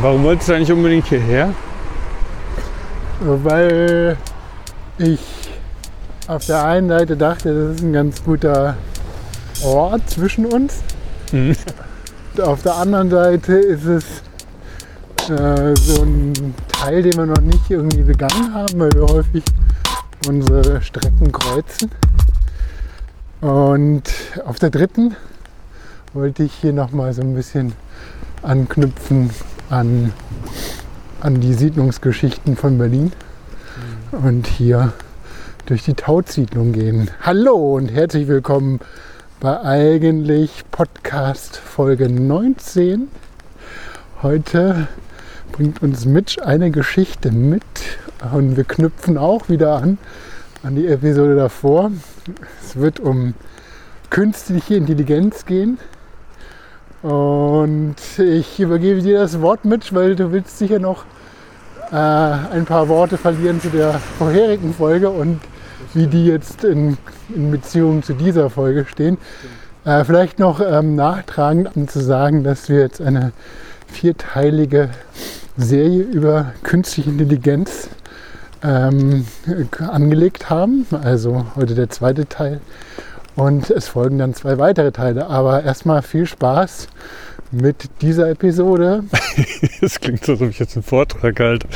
Warum wolltest du eigentlich unbedingt hierher? Weil ich auf der einen Seite dachte, das ist ein ganz guter Ort zwischen uns. Mhm. Auf der anderen Seite ist es äh, so ein Teil, den wir noch nicht irgendwie begangen haben, weil wir häufig unsere Strecken kreuzen. Und auf der dritten wollte ich hier nochmal so ein bisschen anknüpfen an, an die Siedlungsgeschichten von Berlin und hier durch die Tautsiedlung gehen. Hallo und herzlich willkommen bei eigentlich Podcast Folge 19. Heute bringt uns Mitch eine Geschichte mit und wir knüpfen auch wieder an an die Episode davor. Es wird um künstliche Intelligenz gehen. Und ich übergebe dir das Wort mit, weil du willst sicher noch äh, ein paar Worte verlieren zu der vorherigen Folge und wie die jetzt in, in Beziehung zu dieser Folge stehen. Äh, vielleicht noch ähm, nachtragend, um zu sagen, dass wir jetzt eine vierteilige Serie über künstliche Intelligenz ähm, angelegt haben. Also heute der zweite Teil. Und es folgen dann zwei weitere Teile. Aber erstmal viel Spaß mit dieser Episode. das klingt so, als ob ich jetzt einen Vortrag halte.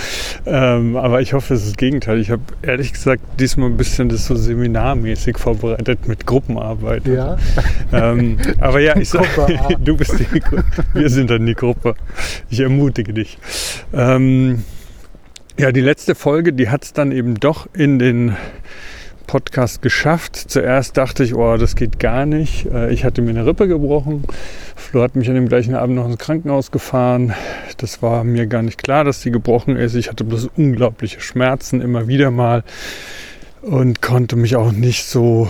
Ähm, aber ich hoffe, es ist das Gegenteil. Ich habe ehrlich gesagt diesmal ein bisschen das so seminarmäßig vorbereitet mit Gruppenarbeit. Ja. Ähm, aber ja, ich sage, du bist die, wir sind dann die Gruppe. Ich ermutige dich. Ähm, ja, die letzte Folge, die hat es dann eben doch in den Podcast geschafft. Zuerst dachte ich, oh, das geht gar nicht. Äh, ich hatte mir eine Rippe gebrochen. Flo hat mich an dem gleichen Abend noch ins Krankenhaus gefahren. Das war mir gar nicht klar, dass die gebrochen ist. Ich hatte bloß unglaubliche Schmerzen immer wieder mal und konnte mich auch nicht so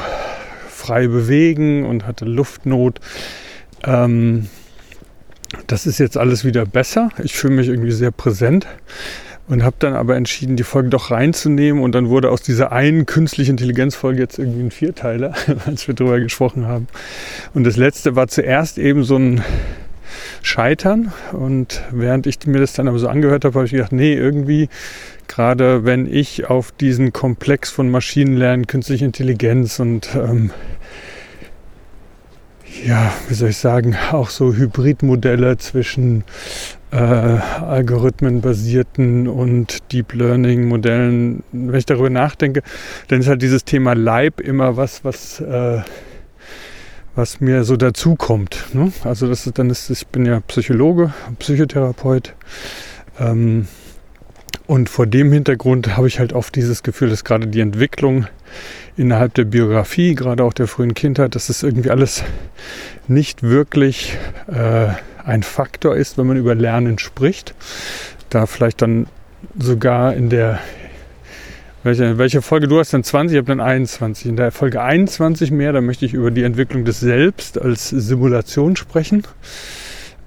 frei bewegen und hatte Luftnot. Ähm, das ist jetzt alles wieder besser. Ich fühle mich irgendwie sehr präsent und habe dann aber entschieden, die Folge doch reinzunehmen und dann wurde aus dieser einen künstlichen Intelligenzfolge jetzt irgendwie ein Vierteiler, als wir drüber gesprochen haben. Und das letzte war zuerst eben so ein Scheitern und während ich mir das dann aber so angehört habe, habe ich gedacht, nee, irgendwie gerade wenn ich auf diesen Komplex von Maschinenlernen, künstliche Intelligenz und ähm, ja, wie soll ich sagen, auch so Hybridmodelle zwischen äh, algorithmenbasierten und Deep Learning Modellen, wenn ich darüber nachdenke, dann ist halt dieses Thema Leib immer was, was, äh, was mir so dazukommt. Ne? Also das ist dann ist, ich bin ja Psychologe, Psychotherapeut. Ähm, und vor dem Hintergrund habe ich halt oft dieses Gefühl, dass gerade die Entwicklung innerhalb der Biografie, gerade auch der frühen Kindheit, dass es irgendwie alles nicht wirklich äh, ein Faktor ist, wenn man über Lernen spricht. Da vielleicht dann sogar in der welche, welche Folge du hast dann 20, ich habe dann 21. In der Folge 21 mehr, da möchte ich über die Entwicklung des Selbst als Simulation sprechen.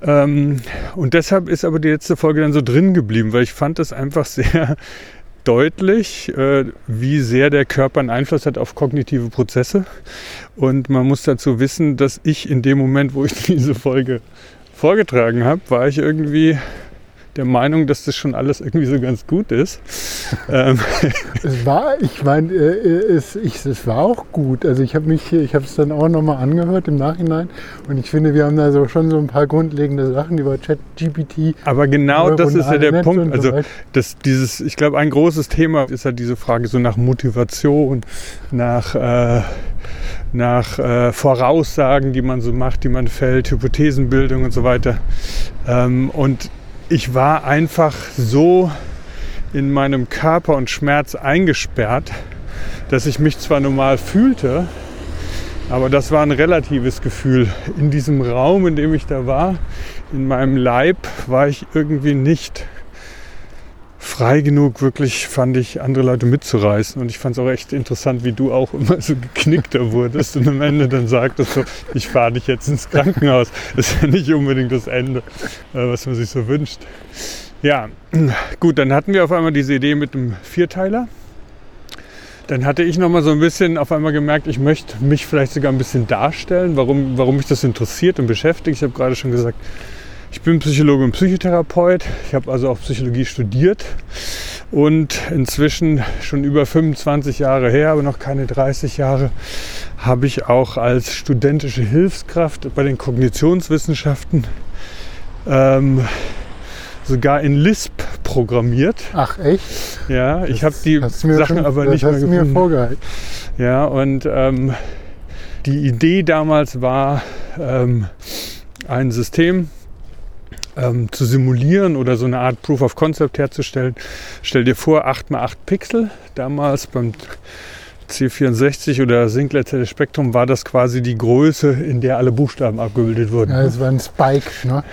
Ähm, und deshalb ist aber die letzte Folge dann so drin geblieben, weil ich fand das einfach sehr deutlich, äh, wie sehr der Körper einen Einfluss hat auf kognitive Prozesse. Und man muss dazu wissen, dass ich in dem Moment, wo ich diese Folge vorgetragen habe, war ich irgendwie der Meinung, dass das schon alles irgendwie so ganz gut ist. Ähm. es war, ich meine, äh, es, es war auch gut. Also ich habe mich, ich habe es dann auch nochmal angehört im Nachhinein und ich finde, wir haben da so schon so ein paar grundlegende Sachen über ChatGPT. Aber genau das ist ja der Punkt. Also das, dieses, ich glaube, ein großes Thema ist halt diese Frage so nach Motivation, nach äh, nach äh, Voraussagen, die man so macht, die man fällt, Hypothesenbildung und so weiter. Ähm, und ich war einfach so in meinem Körper und Schmerz eingesperrt, dass ich mich zwar normal fühlte, aber das war ein relatives Gefühl. In diesem Raum, in dem ich da war, in meinem Leib, war ich irgendwie nicht frei genug, wirklich fand ich, andere Leute mitzureißen. Und ich fand es auch echt interessant, wie du auch immer so geknickter wurdest und am Ende dann sagtest so, ich fahre dich jetzt ins Krankenhaus. Das ist ja nicht unbedingt das Ende, äh, was man sich so wünscht. Ja, gut, dann hatten wir auf einmal diese Idee mit einem Vierteiler. dann hatte ich noch mal so ein bisschen auf einmal gemerkt, ich möchte mich vielleicht sogar ein bisschen darstellen, warum, warum mich das interessiert und beschäftigt. Ich habe gerade schon gesagt, ich bin Psychologe und Psychotherapeut. Ich habe also auch Psychologie studiert und inzwischen schon über 25 Jahre her, aber noch keine 30 Jahre, habe ich auch als studentische Hilfskraft bei den Kognitionswissenschaften ähm, sogar in Lisp programmiert. Ach echt? Ja, ich habe die Sachen schon, aber das nicht mehr hast du mir gefunden. vorgehalten. Ja, und ähm, die Idee damals war, ähm, ein System ähm, zu simulieren oder so eine Art Proof of Concept herzustellen. Stell dir vor, 8x8 Pixel. Damals beim C64 oder Sinclair Spektrum war das quasi die Größe, in der alle Buchstaben abgebildet wurden. Ja, das war ein Spike, ne?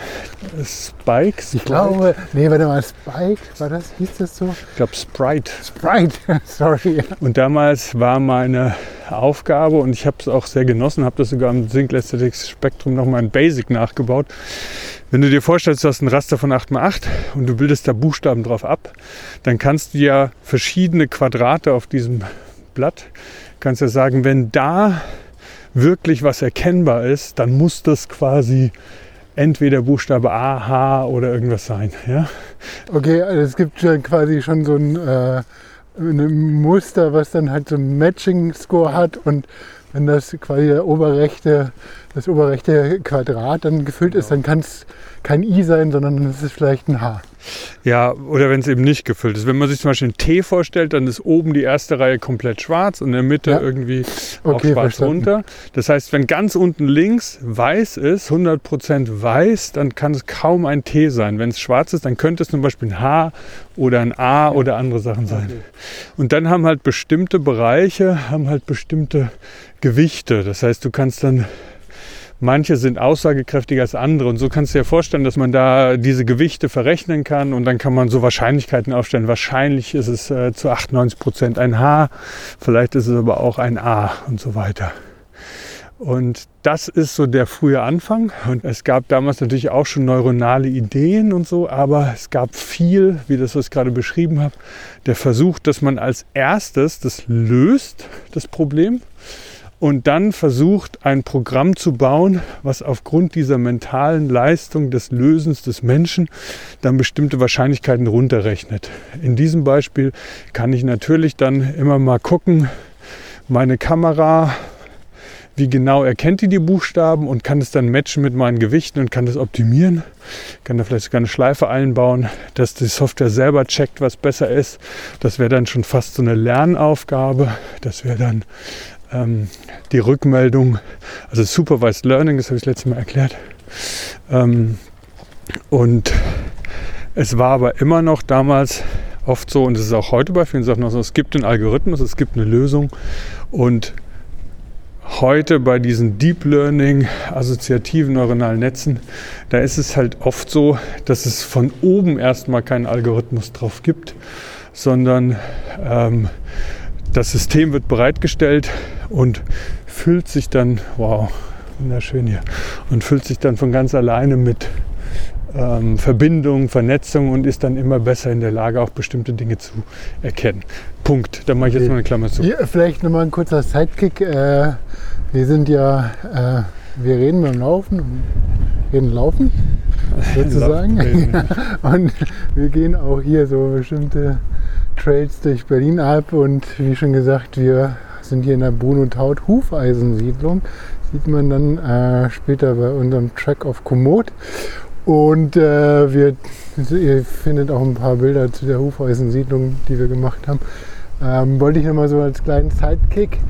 Spikes? Ich glaube, nee, warte mal, Spike, war das, hieß das so? Ich glaube Sprite. Sprite, sorry. Und damals war meine Aufgabe, und ich habe es auch sehr genossen, habe das sogar im Sinclair ZX Spektrum nochmal in Basic nachgebaut. Wenn du dir vorstellst, du hast ein Raster von 8x8 und du bildest da Buchstaben drauf ab, dann kannst du ja verschiedene Quadrate auf diesem Blatt, kannst ja sagen, wenn da wirklich was erkennbar ist, dann muss das quasi entweder Buchstabe A, H oder irgendwas sein. Ja? Okay, also es gibt quasi schon so ein, äh, ein Muster, was dann halt so ein Matching-Score hat und wenn das quasi der oberrechte, das oberrechte Quadrat dann gefüllt ist, dann kann es kein I sein, sondern dann ist es vielleicht ein H. Ja, oder wenn es eben nicht gefüllt ist. Wenn man sich zum Beispiel ein T vorstellt, dann ist oben die erste Reihe komplett schwarz und in der Mitte Ja. irgendwie auch Okay, schwarz verstanden. runter. Das heißt, wenn ganz unten links weiß ist, 100% weiß, dann kann es kaum ein T sein. Wenn es schwarz ist, dann könnte es zum Beispiel ein H oder ein A oder andere Sachen sein. Und dann haben halt bestimmte Bereiche, haben halt bestimmte Gewichte. Das heißt, du kannst dann Manche sind aussagekräftiger als andere und so kannst du dir vorstellen, dass man da diese Gewichte verrechnen kann und dann kann man so Wahrscheinlichkeiten aufstellen. Wahrscheinlich ist es äh, zu 98 Prozent ein H, vielleicht ist es aber auch ein A und so weiter. Und das ist so der frühe Anfang. Und es gab damals natürlich auch schon neuronale Ideen und so, aber es gab viel, wie das, was ich gerade beschrieben habe, der Versuch, dass man als erstes das löst, das Problem, und dann versucht, ein Programm zu bauen, was aufgrund dieser mentalen Leistung des Lösens des Menschen dann bestimmte Wahrscheinlichkeiten runterrechnet. In diesem Beispiel kann ich natürlich dann immer mal gucken, meine Kamera, wie genau erkennt die die Buchstaben und kann es dann matchen mit meinen Gewichten und kann das optimieren. Kann da vielleicht sogar eine Schleife einbauen, dass die Software selber checkt, was besser ist. Das wäre dann schon fast so eine Lernaufgabe. Das wäre dann ähm, die Rückmeldung, also Supervised Learning, das habe ich letztes Mal erklärt. Ähm, und es war aber immer noch damals oft so, und es ist auch heute bei vielen Sachen noch so, es gibt einen Algorithmus, es gibt eine Lösung und heute bei diesen Deep Learning assoziativen neuronalen Netzen, da ist es halt oft so, dass es von oben erstmal keinen Algorithmus drauf gibt, sondern ähm, das System wird bereitgestellt und füllt sich dann, wow, wunderschön hier, und füllt sich dann von ganz alleine mit ähm, Verbindung, Vernetzung und ist dann immer besser in der Lage, auch bestimmte Dinge zu erkennen. Punkt. Da mache ich jetzt mal eine Klammer zu. Hier vielleicht nochmal ein kurzer Sidekick. Äh, wir sind ja, äh, wir reden beim Laufen reden Laufen sozusagen. und wir gehen auch hier so bestimmte Trails durch Berlin ab und wie schon gesagt, wir sind hier in der Bruno Taut Hufeisensiedlung. Sieht man dann äh, später bei unserem Track auf Komoot. Und äh, wir, ihr findet auch ein paar Bilder zu der Hufeisensiedlung, die wir gemacht haben. Ähm, wollte ich nochmal so als kleinen Sidekick.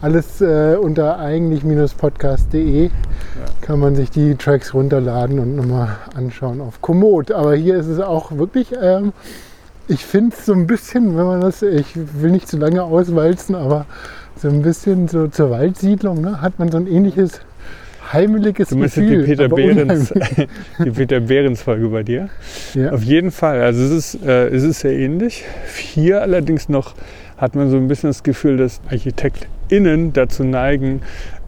Alles äh, unter eigentlich-podcast.de kann man sich die Tracks runterladen und nochmal anschauen auf Komoot. Aber hier ist es auch wirklich, ähm, ich finde es so ein bisschen, wenn man das, ich will nicht zu lange auswalzen, aber so ein bisschen so zur Waldsiedlung, ne, hat man so ein ähnliches heimeliges Du Gefühl. die Peter Behrens, die Peter Behrens Folge bei dir? Ja. Auf jeden Fall. Also es ist, äh, es ist sehr ähnlich. Hier allerdings noch hat man so ein bisschen das Gefühl, dass ArchitektInnen dazu neigen,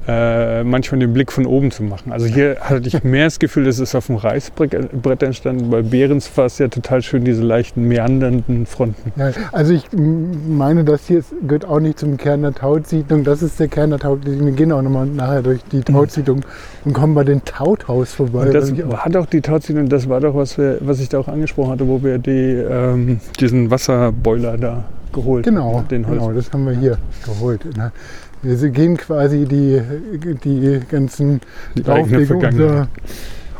äh, manchmal den Blick von oben zu machen. Also hier hatte ich mehr das Gefühl, das ist auf dem Reißbrett entstanden. Bei Behrens war es ja total schön, diese leichten meandernden Fronten. Ja, also ich meine, das hier gehört auch nicht zum Kern der Tautsiedlung. Das ist der Kern der Tautsiedlung. Wir gehen auch nochmal nachher durch die Tautsiedlung und kommen bei den Tauthaus vorbei. Und das war doch die Tautsiedlung, das war doch, was, wir, was ich da auch angesprochen hatte, wo wir die, ähm, diesen Wasserboiler da geholt Genau, haben. Den Holz. genau, das haben wir hier geholt. Wir gehen quasi die, die ganzen Die Aufregung unserer.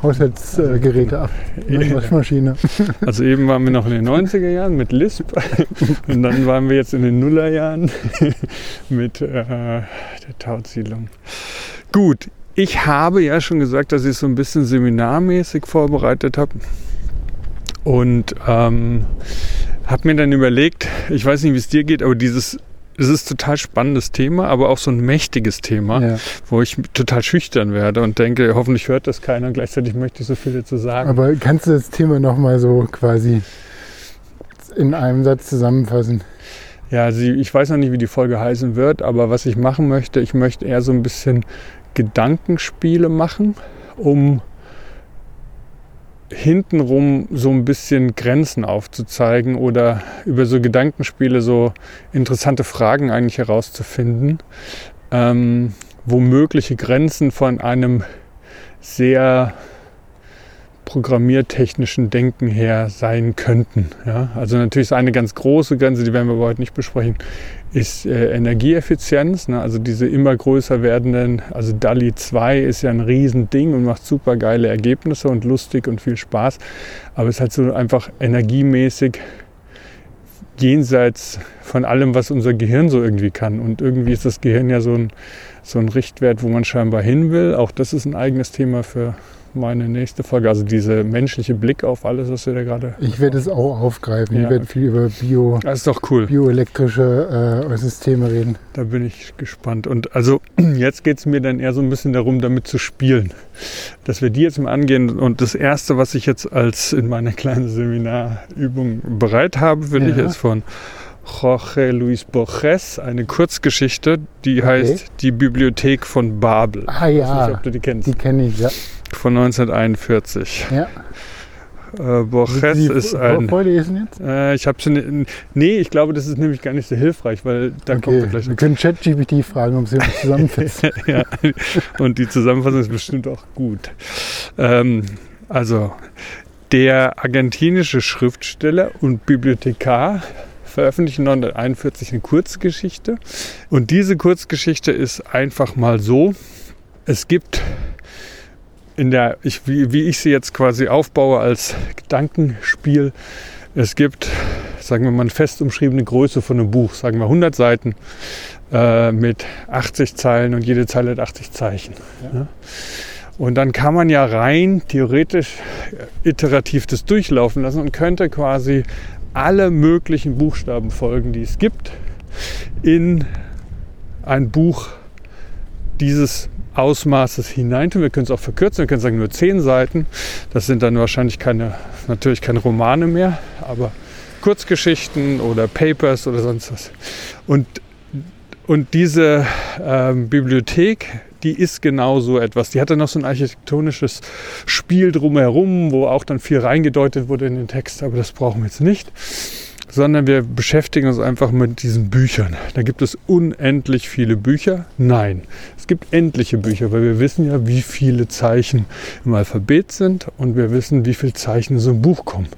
Haushaltsgeräte ab. Ne, Waschmaschine. Also eben waren wir noch in den 90er Jahren mit Lisp und dann waren wir jetzt in den Nullerjahren mit äh, der Tautsiedlung. Gut, ich habe ja schon gesagt, dass ich es so ein bisschen seminarmäßig vorbereitet habe und ähm, habe mir dann überlegt, ich weiß nicht, wie es dir geht, aber dieses es ist ein total spannendes Thema, aber auch so ein mächtiges Thema, Ja. wo ich total schüchtern werde und denke, hoffentlich hört das keiner und gleichzeitig möchte ich so viel dazu sagen. Aber kannst du das Thema nochmal so quasi in einem Satz zusammenfassen? Ja, also ich weiß noch nicht, wie die Folge heißen wird, aber was ich machen möchte, ich möchte eher so ein bisschen Gedankenspiele machen, um hintenrum so ein bisschen Grenzen aufzuzeigen oder über so Gedankenspiele so interessante Fragen eigentlich herauszufinden, ähm, wo mögliche Grenzen von einem sehr programmiertechnischen Denken her sein könnten. Ja? Also natürlich ist eine ganz große Grenze, die werden wir aber heute nicht besprechen, ist äh, Energieeffizienz. Ne? Also diese immer größer werdenden, also DALI 2 ist ja ein Riesending und macht super geile Ergebnisse und lustig und viel Spaß. Aber es ist halt so einfach energiemäßig jenseits von allem, was unser Gehirn so irgendwie kann. Und irgendwie ist das Gehirn ja so ein, so ein Richtwert, wo man scheinbar hin will. Auch das ist ein eigenes Thema für meine nächste Folge. Also dieser menschliche Blick auf alles, was wir da gerade. Ich werde es auch aufgreifen. Ja. Ich werde viel über Bio, Das ist doch cool. bioelektrische äh, Systeme reden. Da bin ich gespannt. Und also jetzt geht es mir dann eher so ein bisschen darum, damit zu spielen. Dass wir die jetzt mal angehen. Und das Erste, was ich jetzt als in meiner kleinen Seminarübung bereit habe dich, Ja. ist von Jorge Luis Borges, eine Kurzgeschichte, die heißt Die Bibliothek von Babel. Ah Ich weiß nicht, ja, ob du die kennst. die kenne ich, ja. Von 1941. ja. Äh, Borges Sie ist vor- ein. vorlesen jetzt? Äh, ich habe schon. Nee, ich glaube, das ist nämlich gar nicht so hilfreich, weil da kommt Okay, er gleich wir können ChatGPT fragen, ob sie uns zusammenfasst. ja, und die Zusammenfassung ist bestimmt auch gut. Ähm, also, der argentinische Schriftsteller und Bibliothekar veröffentlichte 1941 eine Kurzgeschichte. Und diese Kurzgeschichte ist einfach mal so, es gibt in der, ich, wie, wie ich sie jetzt quasi aufbaue als Gedankenspiel, es gibt, sagen wir mal, eine fest umschriebene Größe von einem Buch, sagen wir 100 Seiten äh, mit 80 Zeilen und jede Zeile hat 80 Zeichen. Ja. Und dann kann man ja rein theoretisch iterativ das durchlaufen lassen und könnte quasi alle möglichen Buchstabenfolgen, die es gibt, in ein Buch dieses Ausmaßes hineintun. Wir können es auch verkürzen, wir können sagen nur 10 Seiten. Das sind dann wahrscheinlich keine, natürlich keine Romane mehr, aber Kurzgeschichten oder Papers oder sonst was. Und, und diese ähm, Bibliothek, die ist genau so etwas. Die hatte noch so ein architektonisches Spiel drumherum, wo auch dann viel reingedeutet wurde in den Text, aber das brauchen wir jetzt nicht. Sondern wir beschäftigen uns einfach mit diesen Büchern. Da gibt es unendlich viele Bücher. Nein, es gibt endliche Bücher, weil wir wissen ja, wie viele Zeichen im Alphabet sind und wir wissen, wie viele Zeichen in so ein Buch kommen.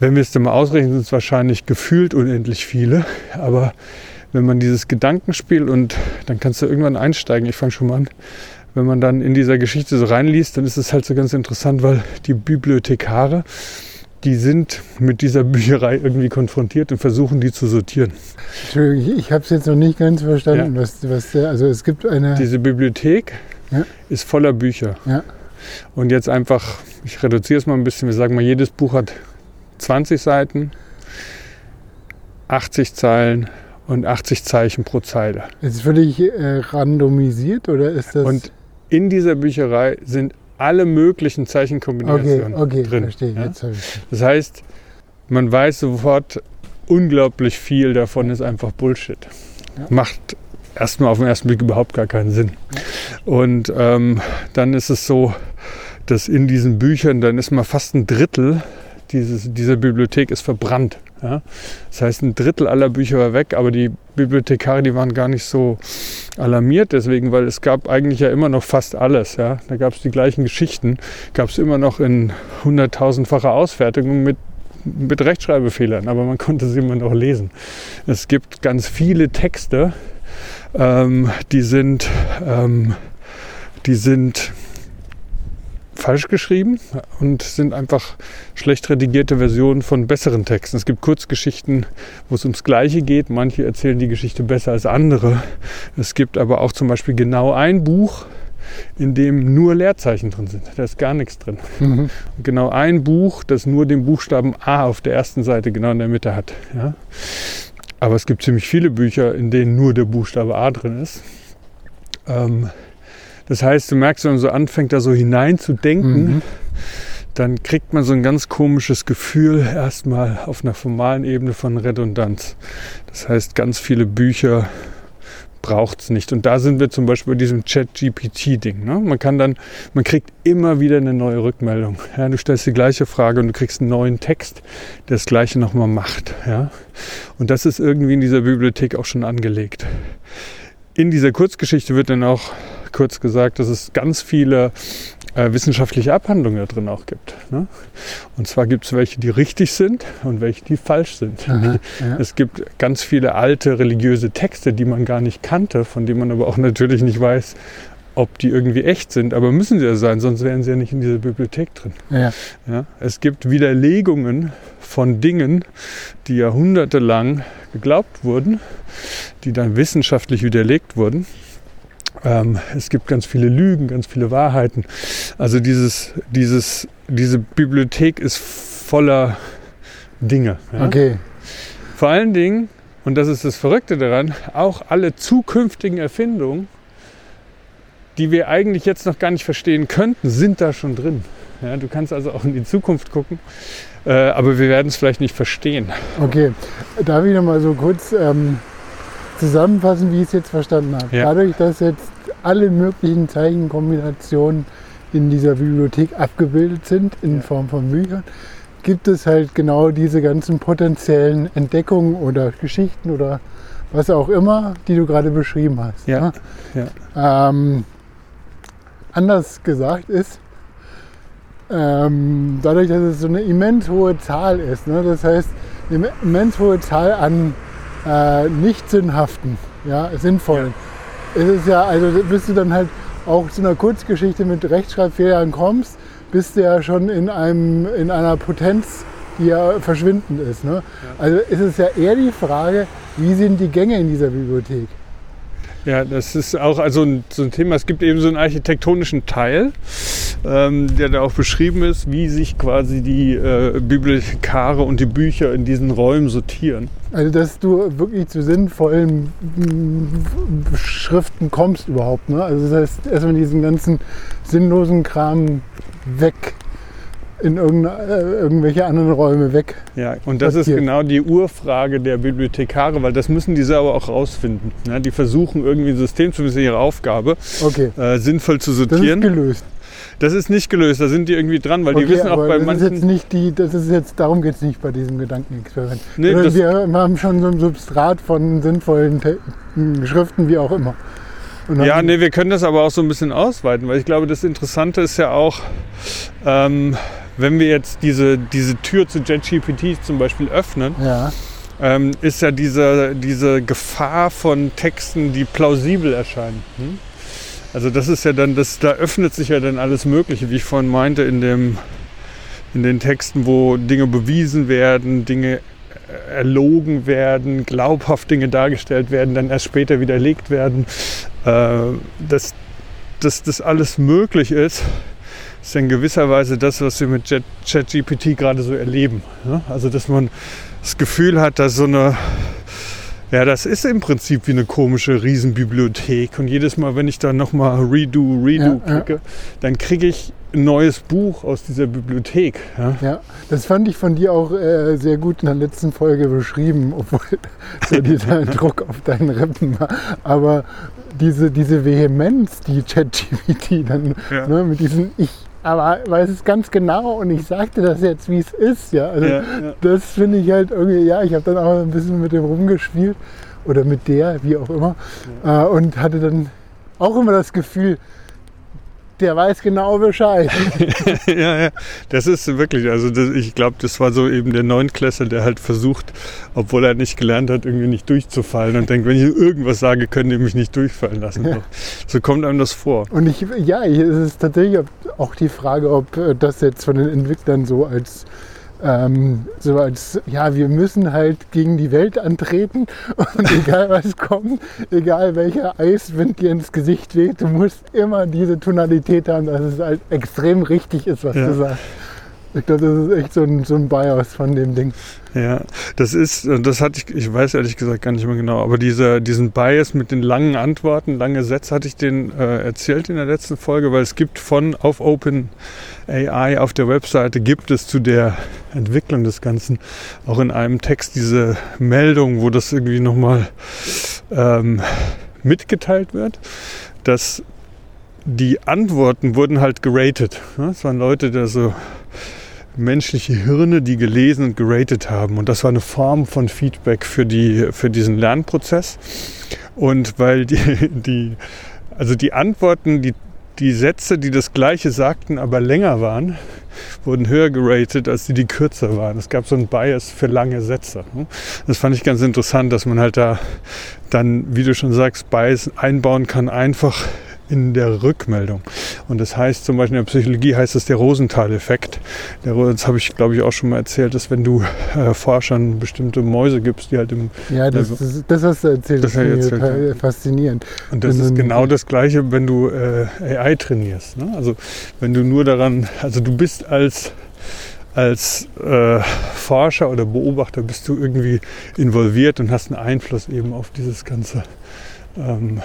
Wenn wir es dann mal ausrechnen, sind es wahrscheinlich gefühlt unendlich viele. Aber wenn man dieses Gedankenspiel und dann kannst du irgendwann einsteigen, ich fange schon mal an, wenn man dann in dieser Geschichte so reinliest, dann ist es halt so ganz interessant, weil die Bibliothekare, die sind mit dieser Bücherei irgendwie konfrontiert und versuchen die zu sortieren. Entschuldigung, ich, habe es jetzt noch nicht ganz verstanden. Was, was der, also es gibt eine. Diese Bibliothek Ja. ist voller Bücher. Ja. Und jetzt einfach, ich reduziere es mal ein bisschen, wir sagen mal, jedes Buch hat 20 Seiten, 80 Zeilen und 80 Zeichen pro Zeile. Ist es völlig äh, randomisiert oder ist das. Und in dieser Bücherei sind alle möglichen okay, Zeichenkombinationen okay, drin. verstehe. ja? Jetzt ich. Das heißt, man weiß sofort, unglaublich viel davon ist einfach Bullshit. Ja. Macht erstmal auf den ersten Blick überhaupt gar keinen Sinn. Und ähm, dann ist es so, dass in diesen Büchern, dann ist mal fast ein Drittel dieses, dieser Bibliothek ist verbrannt. Ja? Das heißt, ein Drittel aller Bücher war weg, aber die Bibliothekare, die waren gar nicht so alarmiert deswegen, weil es gab eigentlich ja immer noch fast alles. Ja? Da gab es die gleichen Geschichten, gab es immer noch in hunderttausendfacher Ausfertigung mit mit Rechtschreibfehlern, aber man konnte sie immer noch lesen. Es gibt ganz viele Texte, ähm, die sind, ähm, die sind falsch geschrieben und sind einfach schlecht redigierte Versionen von besseren Texten. Es gibt Kurzgeschichten, wo es ums Gleiche geht. Manche erzählen die Geschichte besser als andere. Es gibt aber auch zum Beispiel genau ein Buch, in dem nur Leerzeichen drin sind. Da ist gar nichts drin. Mhm. Genau ein Buch, das nur den Buchstaben A auf der ersten Seite genau in der Mitte hat. Ja? Aber es gibt ziemlich viele Bücher, in denen nur der Buchstabe A drin ist. Ähm, das heißt, du merkst, wenn man so anfängt, da so hineinzudenken, mhm. dann kriegt man so ein ganz komisches Gefühl erstmal auf einer formalen Ebene von Redundanz. Das heißt, ganz viele Bücher braucht es nicht. Und da sind wir zum Beispiel bei diesem Chat-GPT-Ding. Ne? Man kann dann, man kriegt immer wieder eine neue Rückmeldung. Ja, du stellst die gleiche Frage und du kriegst einen neuen Text, der das gleiche nochmal macht. Ja? Und das ist irgendwie in dieser Bibliothek auch schon angelegt. In dieser Kurzgeschichte wird dann auch kurz gesagt, dass es ganz viele äh, wissenschaftliche Abhandlungen da drin auch gibt. Ne? Und zwar gibt es welche, die richtig sind und welche, die falsch sind. Aha, ja. Es gibt ganz viele alte religiöse Texte, die man gar nicht kannte, von denen man aber auch natürlich nicht weiß, ob die irgendwie echt sind, aber müssen sie ja sein, sonst wären sie ja nicht in dieser Bibliothek drin. Ja. Ja, es gibt Widerlegungen von Dingen, die jahrhundertelang geglaubt wurden, die dann wissenschaftlich widerlegt wurden. Ähm, es gibt ganz viele Lügen, ganz viele Wahrheiten. Also dieses, dieses, diese Bibliothek ist voller Dinge. Ja? Okay. Vor allen Dingen, und das ist das Verrückte daran, auch alle zukünftigen Erfindungen, die wir eigentlich jetzt noch gar nicht verstehen könnten, sind da schon drin. Ja, du kannst also auch in die Zukunft gucken, äh, aber wir werden es vielleicht nicht verstehen. Okay, darf ich noch mal so kurz ähm, zusammenfassen, wie ich es jetzt verstanden habe. Ja. Dadurch, dass jetzt alle möglichen Zeichenkombinationen in dieser Bibliothek abgebildet sind in ja. Form von Büchern, gibt es halt genau diese ganzen potenziellen Entdeckungen oder Geschichten oder was auch immer, die du gerade beschrieben hast. Ja. ja. Ähm, anders gesagt ist, ähm, dadurch, dass es so eine immens hohe Zahl ist, ne, das heißt, eine immens hohe Zahl an äh, nicht sinnhaften, ja, sinnvollen. Ja. Es ist ja, also bis du dann halt auch zu einer Kurzgeschichte mit Rechtschreibfehlern kommst, bist du ja schon in, einem, in einer Potenz, die ja verschwindend ist. Ne? Ja. Also ist es ja eher die Frage, wie sind die Gänge in dieser Bibliothek? Ja, das ist auch also ein, so ein Thema. Es gibt eben so einen architektonischen Teil, ähm, der da auch beschrieben ist, wie sich quasi die äh, Bibliothekare und die Bücher in diesen Räumen sortieren. Also, dass du wirklich zu sinnvollen Schriften kommst überhaupt. Ne? Also, das heißt, erstmal diesen ganzen sinnlosen Kram weg in äh, irgendwelche anderen Räume weg. Ja, und das ist genau die Urfrage der Bibliothekare, weil das müssen die selber auch rausfinden. Ja, die versuchen irgendwie ein System, zumindest ihre Aufgabe, okay. äh, sinnvoll zu sortieren. Das ist gelöst. Das ist nicht gelöst, da sind die irgendwie dran, weil okay, die wissen auch bei das manchen. Ist jetzt nicht die, das ist jetzt, darum geht es nicht bei diesem Gedankenexperiment. Nee, wir haben schon so ein Substrat von sinnvollen Te Schriften, wie auch immer. Ja, nee, wir können das aber auch so ein bisschen ausweiten, weil ich glaube, das Interessante ist ja auch, ähm, wenn wir jetzt diese, diese Tür zu JetGPT zum Beispiel öffnen, ja. ähm, ist ja diese, diese Gefahr von Texten, die plausibel erscheinen. Hm? Also das ist ja dann, das, da öffnet sich ja dann alles Mögliche, wie ich vorhin meinte, in, dem, in den Texten, wo Dinge bewiesen werden, Dinge erlogen werden, glaubhaft Dinge dargestellt werden, dann erst später widerlegt werden. Äh, dass, dass das alles möglich ist, ist in gewisser Weise das, was wir mit ChatGPT gerade so erleben. Also, dass man das Gefühl hat, dass so eine, Ja, das ist im Prinzip wie eine komische Riesenbibliothek. Und jedes Mal, wenn ich da nochmal Redo, Redo Ja, ja. klicke, dann kriege ich ein neues Buch aus dieser Bibliothek. Ja? Ja, das fand ich von dir auch äh, sehr gut in der letzten Folge beschrieben, obwohl so dieser Druck auf deinen Rippen war. Aber diese, diese Vehemenz, die ChatGPT dann Ja. ne, mit diesem Ich, aber weiß es ganz genau und ich sagte das jetzt, wie es ist. Ja, also Ja, ja. das finde ich halt irgendwie, ja, ich habe dann auch ein bisschen mit dem rumgespielt oder mit der, wie auch immer, äh, und hatte dann auch immer das Gefühl, der weiß genau Bescheid. ja, ja, das ist wirklich, also das, ich glaube, das war so eben der Neunklässler, der halt versucht, obwohl er nicht gelernt hat, irgendwie nicht durchzufallen und denkt, wenn ich irgendwas sage, können die mich nicht durchfallen lassen. So, so kommt einem das vor. Und ich, ja, hier ist es tatsächlich auch die Frage, ob äh, das jetzt von den Entwicklern so als, ähm, so als, ja, wir müssen halt gegen die Welt antreten und egal was kommt, egal welcher Eiswind dir ins Gesicht weht, du musst immer diese Tonalität haben, dass es halt extrem richtig ist, was Ja. du sagst. Ich glaube, das ist echt so ein, so ein Bias von dem Ding. Ja, das ist, das hatte ich, ich weiß ehrlich gesagt gar nicht mehr genau, aber dieser, diesen Bias mit den langen Antworten, lange Sätze hatte ich den äh, erzählt in der letzten Folge, weil es gibt von auf Open AI auf der Webseite gibt es zu der Entwicklung des Ganzen auch in einem Text diese Meldung, wo das irgendwie nochmal ähm, mitgeteilt wird, dass die Antworten wurden halt geratet. ne? Es waren Leute, die so menschliche Hirne, die gelesen und geratet haben. Und das war eine Form von Feedback für, die, für diesen Lernprozess. Und weil die, die, also die Antworten, die, die Sätze, die das Gleiche sagten, aber länger waren, wurden höher geratet, als die, die kürzer waren. Es gab so ein Bias für lange Sätze. Das fand ich ganz interessant, dass man halt da dann, wie du schon sagst, Bias einbauen kann, einfach in der Rückmeldung. Und das heißt zum Beispiel in der Psychologie heißt es der Rosenthal-Effekt. Das habe ich, glaube ich, auch schon mal erzählt, dass wenn du äh, Forschern bestimmte Mäuse gibst, die halt im Ja, das, das, das hast du erzählt. Das Das, ich erzählt, total faszinierend. Und das Wenn ist genau das Gleiche, wenn du äh, AI trainierst. Ne? Also wenn du nur daran, also du bist als als äh, Forscher oder Beobachter bist du irgendwie involviert und hast einen Einfluss eben auf dieses ganze ähm,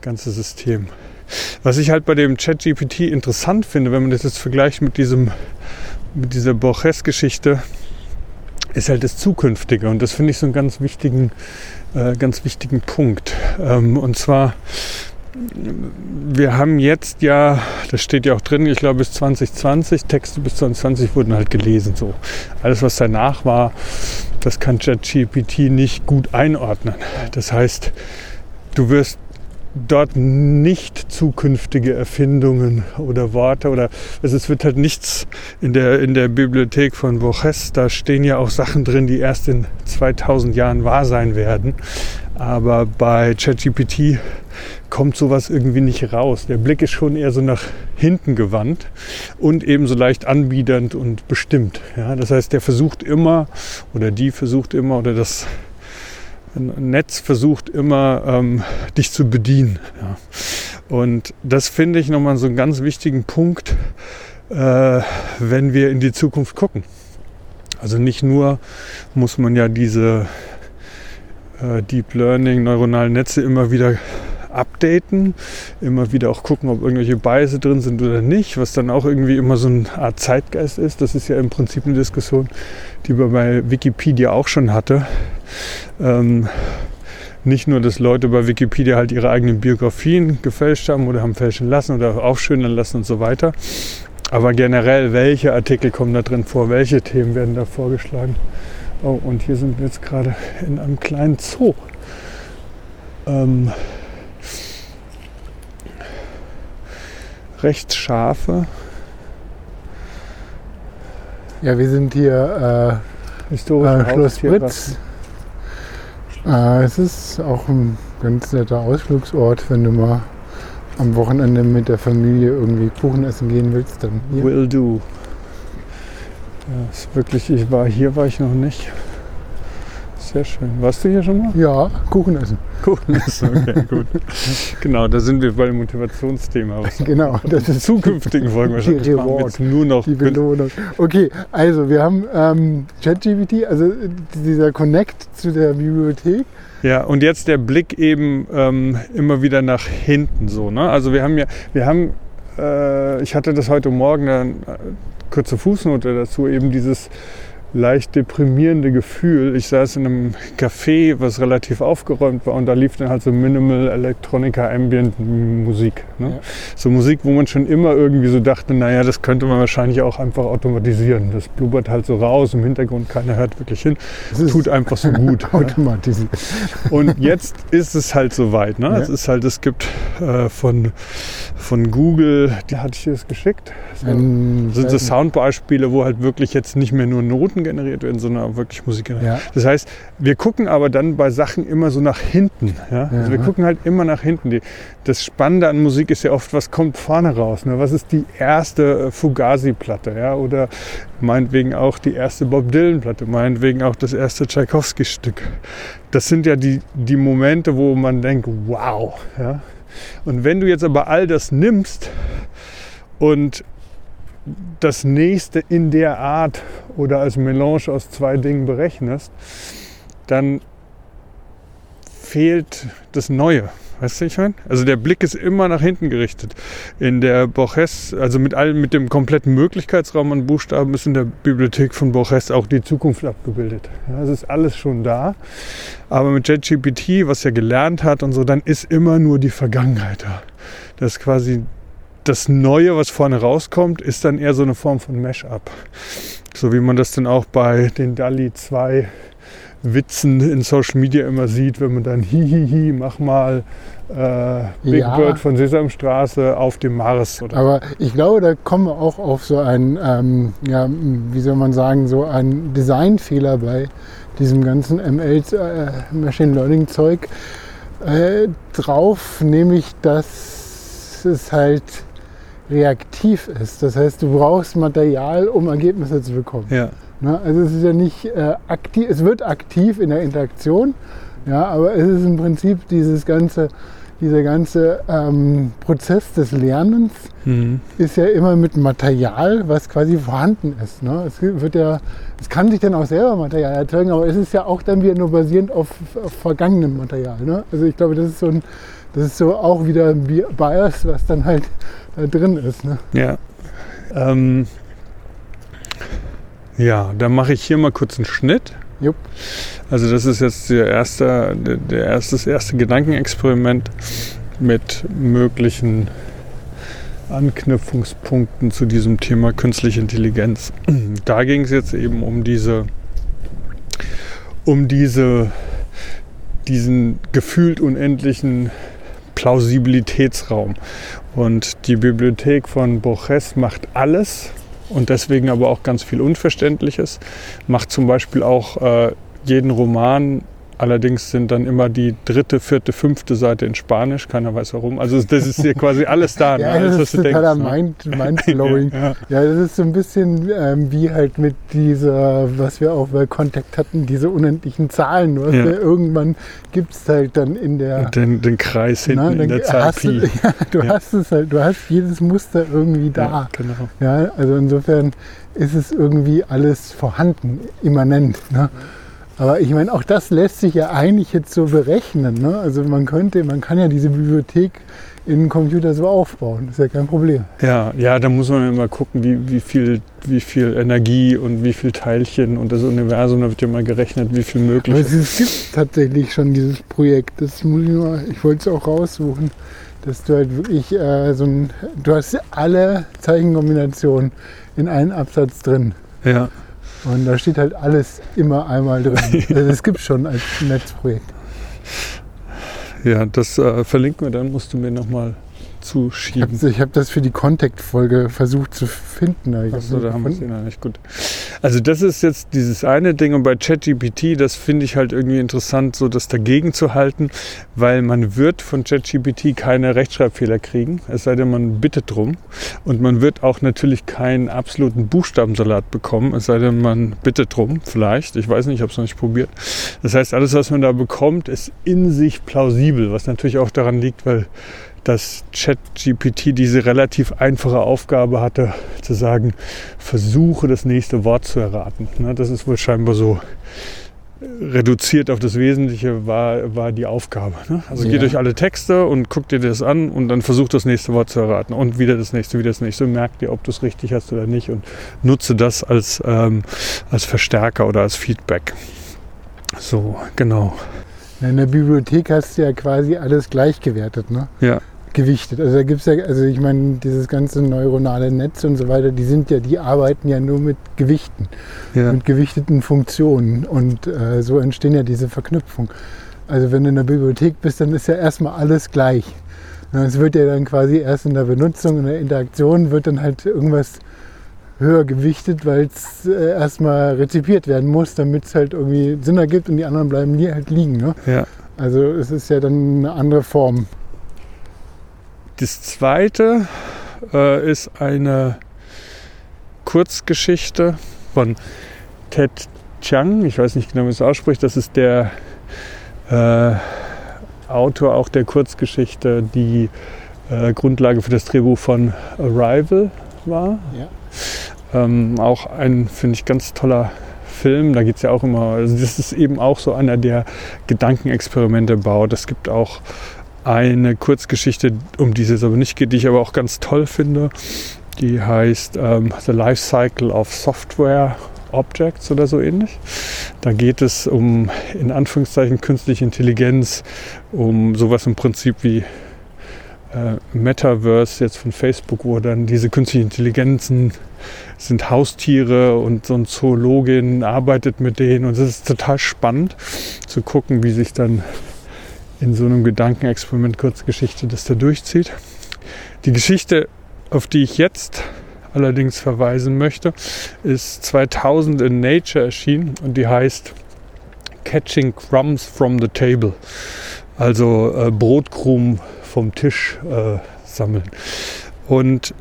ganze System. Was ich halt bei dem ChatGPT interessant finde, wenn man das jetzt vergleicht mit diesem mit dieser Borges-Geschichte, ist halt das Zukünftige und das finde ich so einen ganz wichtigen äh, ganz wichtigen Punkt. Ähm, und zwar, wir haben jetzt ja, das steht ja auch drin, ich glaube bis 2020, Texte bis 2020 wurden halt gelesen. So. Alles, was danach war, das kann ChatGPT nicht gut einordnen. Das heißt, du wirst dort nicht zukünftige Erfindungen oder Worte oder also es wird halt nichts in der, in der Bibliothek von Borges, da stehen ja auch Sachen drin, die erst in 2000 Jahren wahr sein werden. Aber bei ChatGPT kommt sowas irgendwie nicht raus. Der Blick ist schon eher so nach hinten gewandt und ebenso leicht anbiedernd und bestimmt. Ja, das heißt, der versucht immer oder die versucht immer oder das Netz versucht immer, ähm, dich zu bedienen. Ja. Und das finde ich nochmal so einen ganz wichtigen Punkt, äh, wenn wir in die Zukunft gucken. Also nicht nur muss man ja diese äh, Deep Learning, neuronalen Netze immer wieder updaten, immer wieder auch gucken, ob irgendwelche Biases drin sind oder nicht, was dann auch irgendwie immer so eine Art Zeitgeist ist. Das ist ja im Prinzip eine Diskussion, die man bei Wikipedia auch schon hatte. Ähm, nicht nur, dass Leute bei Wikipedia halt ihre eigenen Biografien gefälscht haben oder haben fälschen lassen oder aufschönern lassen und so weiter. Aber generell, welche Artikel kommen da drin vor, welche Themen werden da vorgeschlagen. Oh, und hier sind wir jetzt gerade in einem kleinen Zoo. Ähm, recht scharfe, Ja, wir sind hier äh, äh, Schloss. Britz. Äh, es ist auch ein ganz netter Ausflugsort, wenn du mal am Wochenende mit der Familie irgendwie Kuchen essen gehen willst, dann hier. Will do. Ja, ist wirklich, ich war hier war ich noch nicht. Sehr schön. Warst du hier schon mal? Ja, Kuchen essen. Kuchen essen, okay, gut. genau, da sind wir beim Motivationsthema. Was Genau, das ist zukünftigen Folgen wahrscheinlich Die Reward. jetzt nur noch. die Belohnung. Okay, also wir haben ähm, ChatGPT, also äh, dieser Connect zu der Bibliothek. Ja, und jetzt der Blick eben ähm, immer wieder nach hinten so. Ne? Also wir haben ja, wir haben, äh, ich hatte das heute Morgen, eine äh, kurze Fußnote dazu, eben dieses leicht deprimierende Gefühl. Ich saß in einem Café, was relativ aufgeräumt war und da lief dann halt so Minimal Electronica Ambient Musik. Ne? Ja. So Musik, wo man schon immer irgendwie so dachte, naja, das könnte man wahrscheinlich auch einfach automatisieren. Das blubbert halt so raus im Hintergrund, keiner hört wirklich hin. Tut einfach so gut. ja. automatisiert. Und jetzt ist es halt soweit. Ne? Ja. Es ist halt, es gibt äh, von, von Google, die hatte ich dir das geschickt. So, Ein- sind so Soundbeispiele, wo halt wirklich jetzt nicht mehr nur Noten generiert werden, sondern auch wirklich Musik generiert. Ja. Das heißt, wir gucken aber dann bei Sachen immer so nach hinten. Ja? Also wir Ja. gucken halt immer nach hinten. Die, das Spannende an Musik ist ja oft, was kommt vorne raus. Ne? Was ist die erste äh, Fugazi-Platte? Ja? Oder meinetwegen auch die erste Bob Dylan-Platte, meinetwegen auch das erste Tchaikovsky-Stück. Das sind ja die, die Momente, wo man denkt, wow. Ja? Und wenn du jetzt aber all das nimmst und das nächste in der Art oder als Melange aus zwei Dingen berechnest, dann fehlt das Neue. Weißt du, ich meine? Also der Blick ist immer nach hinten gerichtet. In der Borges, also mit allem, mit dem kompletten Möglichkeitsraum an Buchstaben ist in der Bibliothek von Borges auch die Zukunft abgebildet. Ja, es ist alles schon da. Aber mit JetGPT, was er gelernt hat und so, dann ist immer nur die Vergangenheit da. Das ist quasi das Neue, was vorne rauskommt, ist dann eher so eine Form von Mash-up. So wie man das dann auch bei den DALI 2 Witzen in Social Media immer sieht, wenn man dann hihihi, mach mal äh, Big Ja. Bird von Sesamstraße auf dem Mars oder Aber ich glaube, da kommen wir auch auf so einen, ähm, ja, wie soll man sagen, so einen Designfehler bei diesem ganzen ML äh, Machine Learning Zeug äh, drauf, nämlich dass es halt reaktiv ist. Das heißt, du brauchst Material, um Ergebnisse zu bekommen. ja. Ne? Also es ist ja nicht äh, aktiv, es wird aktiv in der Interaktion, ja, aber es ist im Prinzip dieses ganze, dieser ganze ähm, Prozess des Lernens Mhm. ist ja immer mit Material, was quasi vorhanden ist. Ne? Es wird ja, es kann sich dann auch selber Material erzeugen, aber es ist ja auch dann wieder nur basierend auf, auf vergangenem Material. Ne? Also ich glaube, das ist so ein, das ist so auch wieder ein Bi- Bias, was dann halt da drin ist. Ne? Ja. Ähm, ja, dann mache ich hier mal kurz einen Schnitt. Jupp. Also das ist jetzt der erste, der, der erste, das erste Gedankenexperiment mit möglichen Anknüpfungspunkten zu diesem Thema künstliche Intelligenz. Da ging es jetzt eben um diese, um diese, diesen gefühlt unendlichen Plausibilitätsraum. Und die Bibliothek von Borges macht alles und deswegen aber auch ganz viel Unverständliches. Macht zum Beispiel auch äh, jeden Roman, allerdings sind dann immer die dritte, vierte, fünfte Seite in Spanisch, keiner weiß warum. Also das ist hier quasi alles da. ne? Ja, alles, das ist du totaler denkst, ne? Mind, Mindblowing. Ja, Ja, das ist so ein bisschen ähm, wie halt mit dieser, was wir auch bei Kontakt hatten, diese unendlichen Zahlen. Du Ja. ja. irgendwann gibt es halt dann in der. den, den Kreis hinten Na, in der Zahl du, Pi. du Ja. hast es halt, du hast jedes Muster irgendwie da. Ja, genau. Ja, also insofern ist es irgendwie alles vorhanden, immanent. Ne? Aber ich meine, auch das lässt sich ja eigentlich jetzt so berechnen. Ne? Also man könnte, man kann ja diese Bibliothek in einen Computer so aufbauen. Das ist ja kein Problem. Ja, ja, da muss man immer gucken, wie, wie, viel, wie viel Energie und wie viel Teilchen und das Universum, da wird ja mal gerechnet, wie viel möglich ist. es gibt tatsächlich schon dieses Projekt. Das muss ich mal, ich wollte es auch raussuchen, dass du halt wirklich äh, so ein, du hast alle Zeichenkombinationen in einem Absatz drin. Ja, Und da steht halt alles immer einmal drin. Also es gibt schon als Netzprojekt. ja, das äh, verlinken wir dann, musst du mir nochmal zuschieben. Also ich habe das für die Contact-Folge versucht zu finden. Achso, da haben wir es noch nicht gut. Also das ist jetzt dieses eine Ding und bei ChatGPT, das finde ich halt irgendwie interessant, so das dagegen zu halten, weil man wird von ChatGPT keine Rechtschreibfehler kriegen, es sei denn, man bittet drum. Und man wird auch natürlich keinen absoluten Buchstabensalat bekommen, es sei denn, man bittet drum, vielleicht. Ich weiß nicht, ich habe es noch nicht probiert. Das heißt, alles, was man da bekommt, ist in sich plausibel, was natürlich auch daran liegt, weil dass ChatGPT diese relativ einfache Aufgabe hatte, zu sagen, versuche das nächste Wort zu erraten. Das ist wohl scheinbar so reduziert auf das Wesentliche war, war die Aufgabe. Ne? Also ja. geht durch alle Texte und guckt dir das an und dann versucht das nächste Wort zu erraten und wieder das nächste, wieder das nächste merkt dir, ob du es richtig hast oder nicht und nutze das als, ähm, als Verstärker oder als Feedback. So, genau. In der Bibliothek hast du ja quasi alles gleichgewertet, ne? Ja gewichtet. Also da gibt es ja, also ich meine, dieses ganze neuronale Netz und so weiter, die sind ja, die arbeiten ja nur mit Gewichten, ja. mit gewichteten Funktionen und äh, so entstehen ja diese Verknüpfungen. Also wenn du in der Bibliothek bist, dann ist ja erstmal alles gleich. Es wird ja dann quasi erst in der Benutzung, in der Interaktion wird dann halt irgendwas höher gewichtet, weil es äh, erstmal rezipiert werden muss, damit es halt irgendwie Sinn ergibt und die anderen bleiben halt liegen. Ne? Ja. Also es ist ja dann eine andere Form. Das zweite äh, ist eine Kurzgeschichte von Ted Chiang. Ich weiß nicht genau, wie es ausspricht. Das ist der äh, Autor auch der Kurzgeschichte, die äh, Grundlage für das Drehbuch von Arrival war. Ja. Ähm, auch ein, finde ich, ganz toller Film. Da geht es ja auch immer, also das ist eben auch so einer, der Gedankenexperimente baut. Es gibt auch eine Kurzgeschichte, um die es jetzt aber nicht geht, die ich aber auch ganz toll finde. Die heißt ähm, The Life Cycle of Software Objects oder so ähnlich. Da geht es um in Anführungszeichen künstliche Intelligenz, um sowas im Prinzip wie äh, Metaverse jetzt von Facebook, wo dann diese künstlichen Intelligenzen sind Haustiere und so ein Zoologin arbeitet mit denen und es ist total spannend zu gucken, wie sich dann in so einem Gedankenexperiment Kurzgeschichte das da durchzieht. Die Geschichte, auf die ich jetzt allerdings verweisen möchte, ist 2000 in Nature erschienen und die heißt Catching Crumbs from the Table. Also äh, Brotkrumen vom Tisch äh, sammeln. Und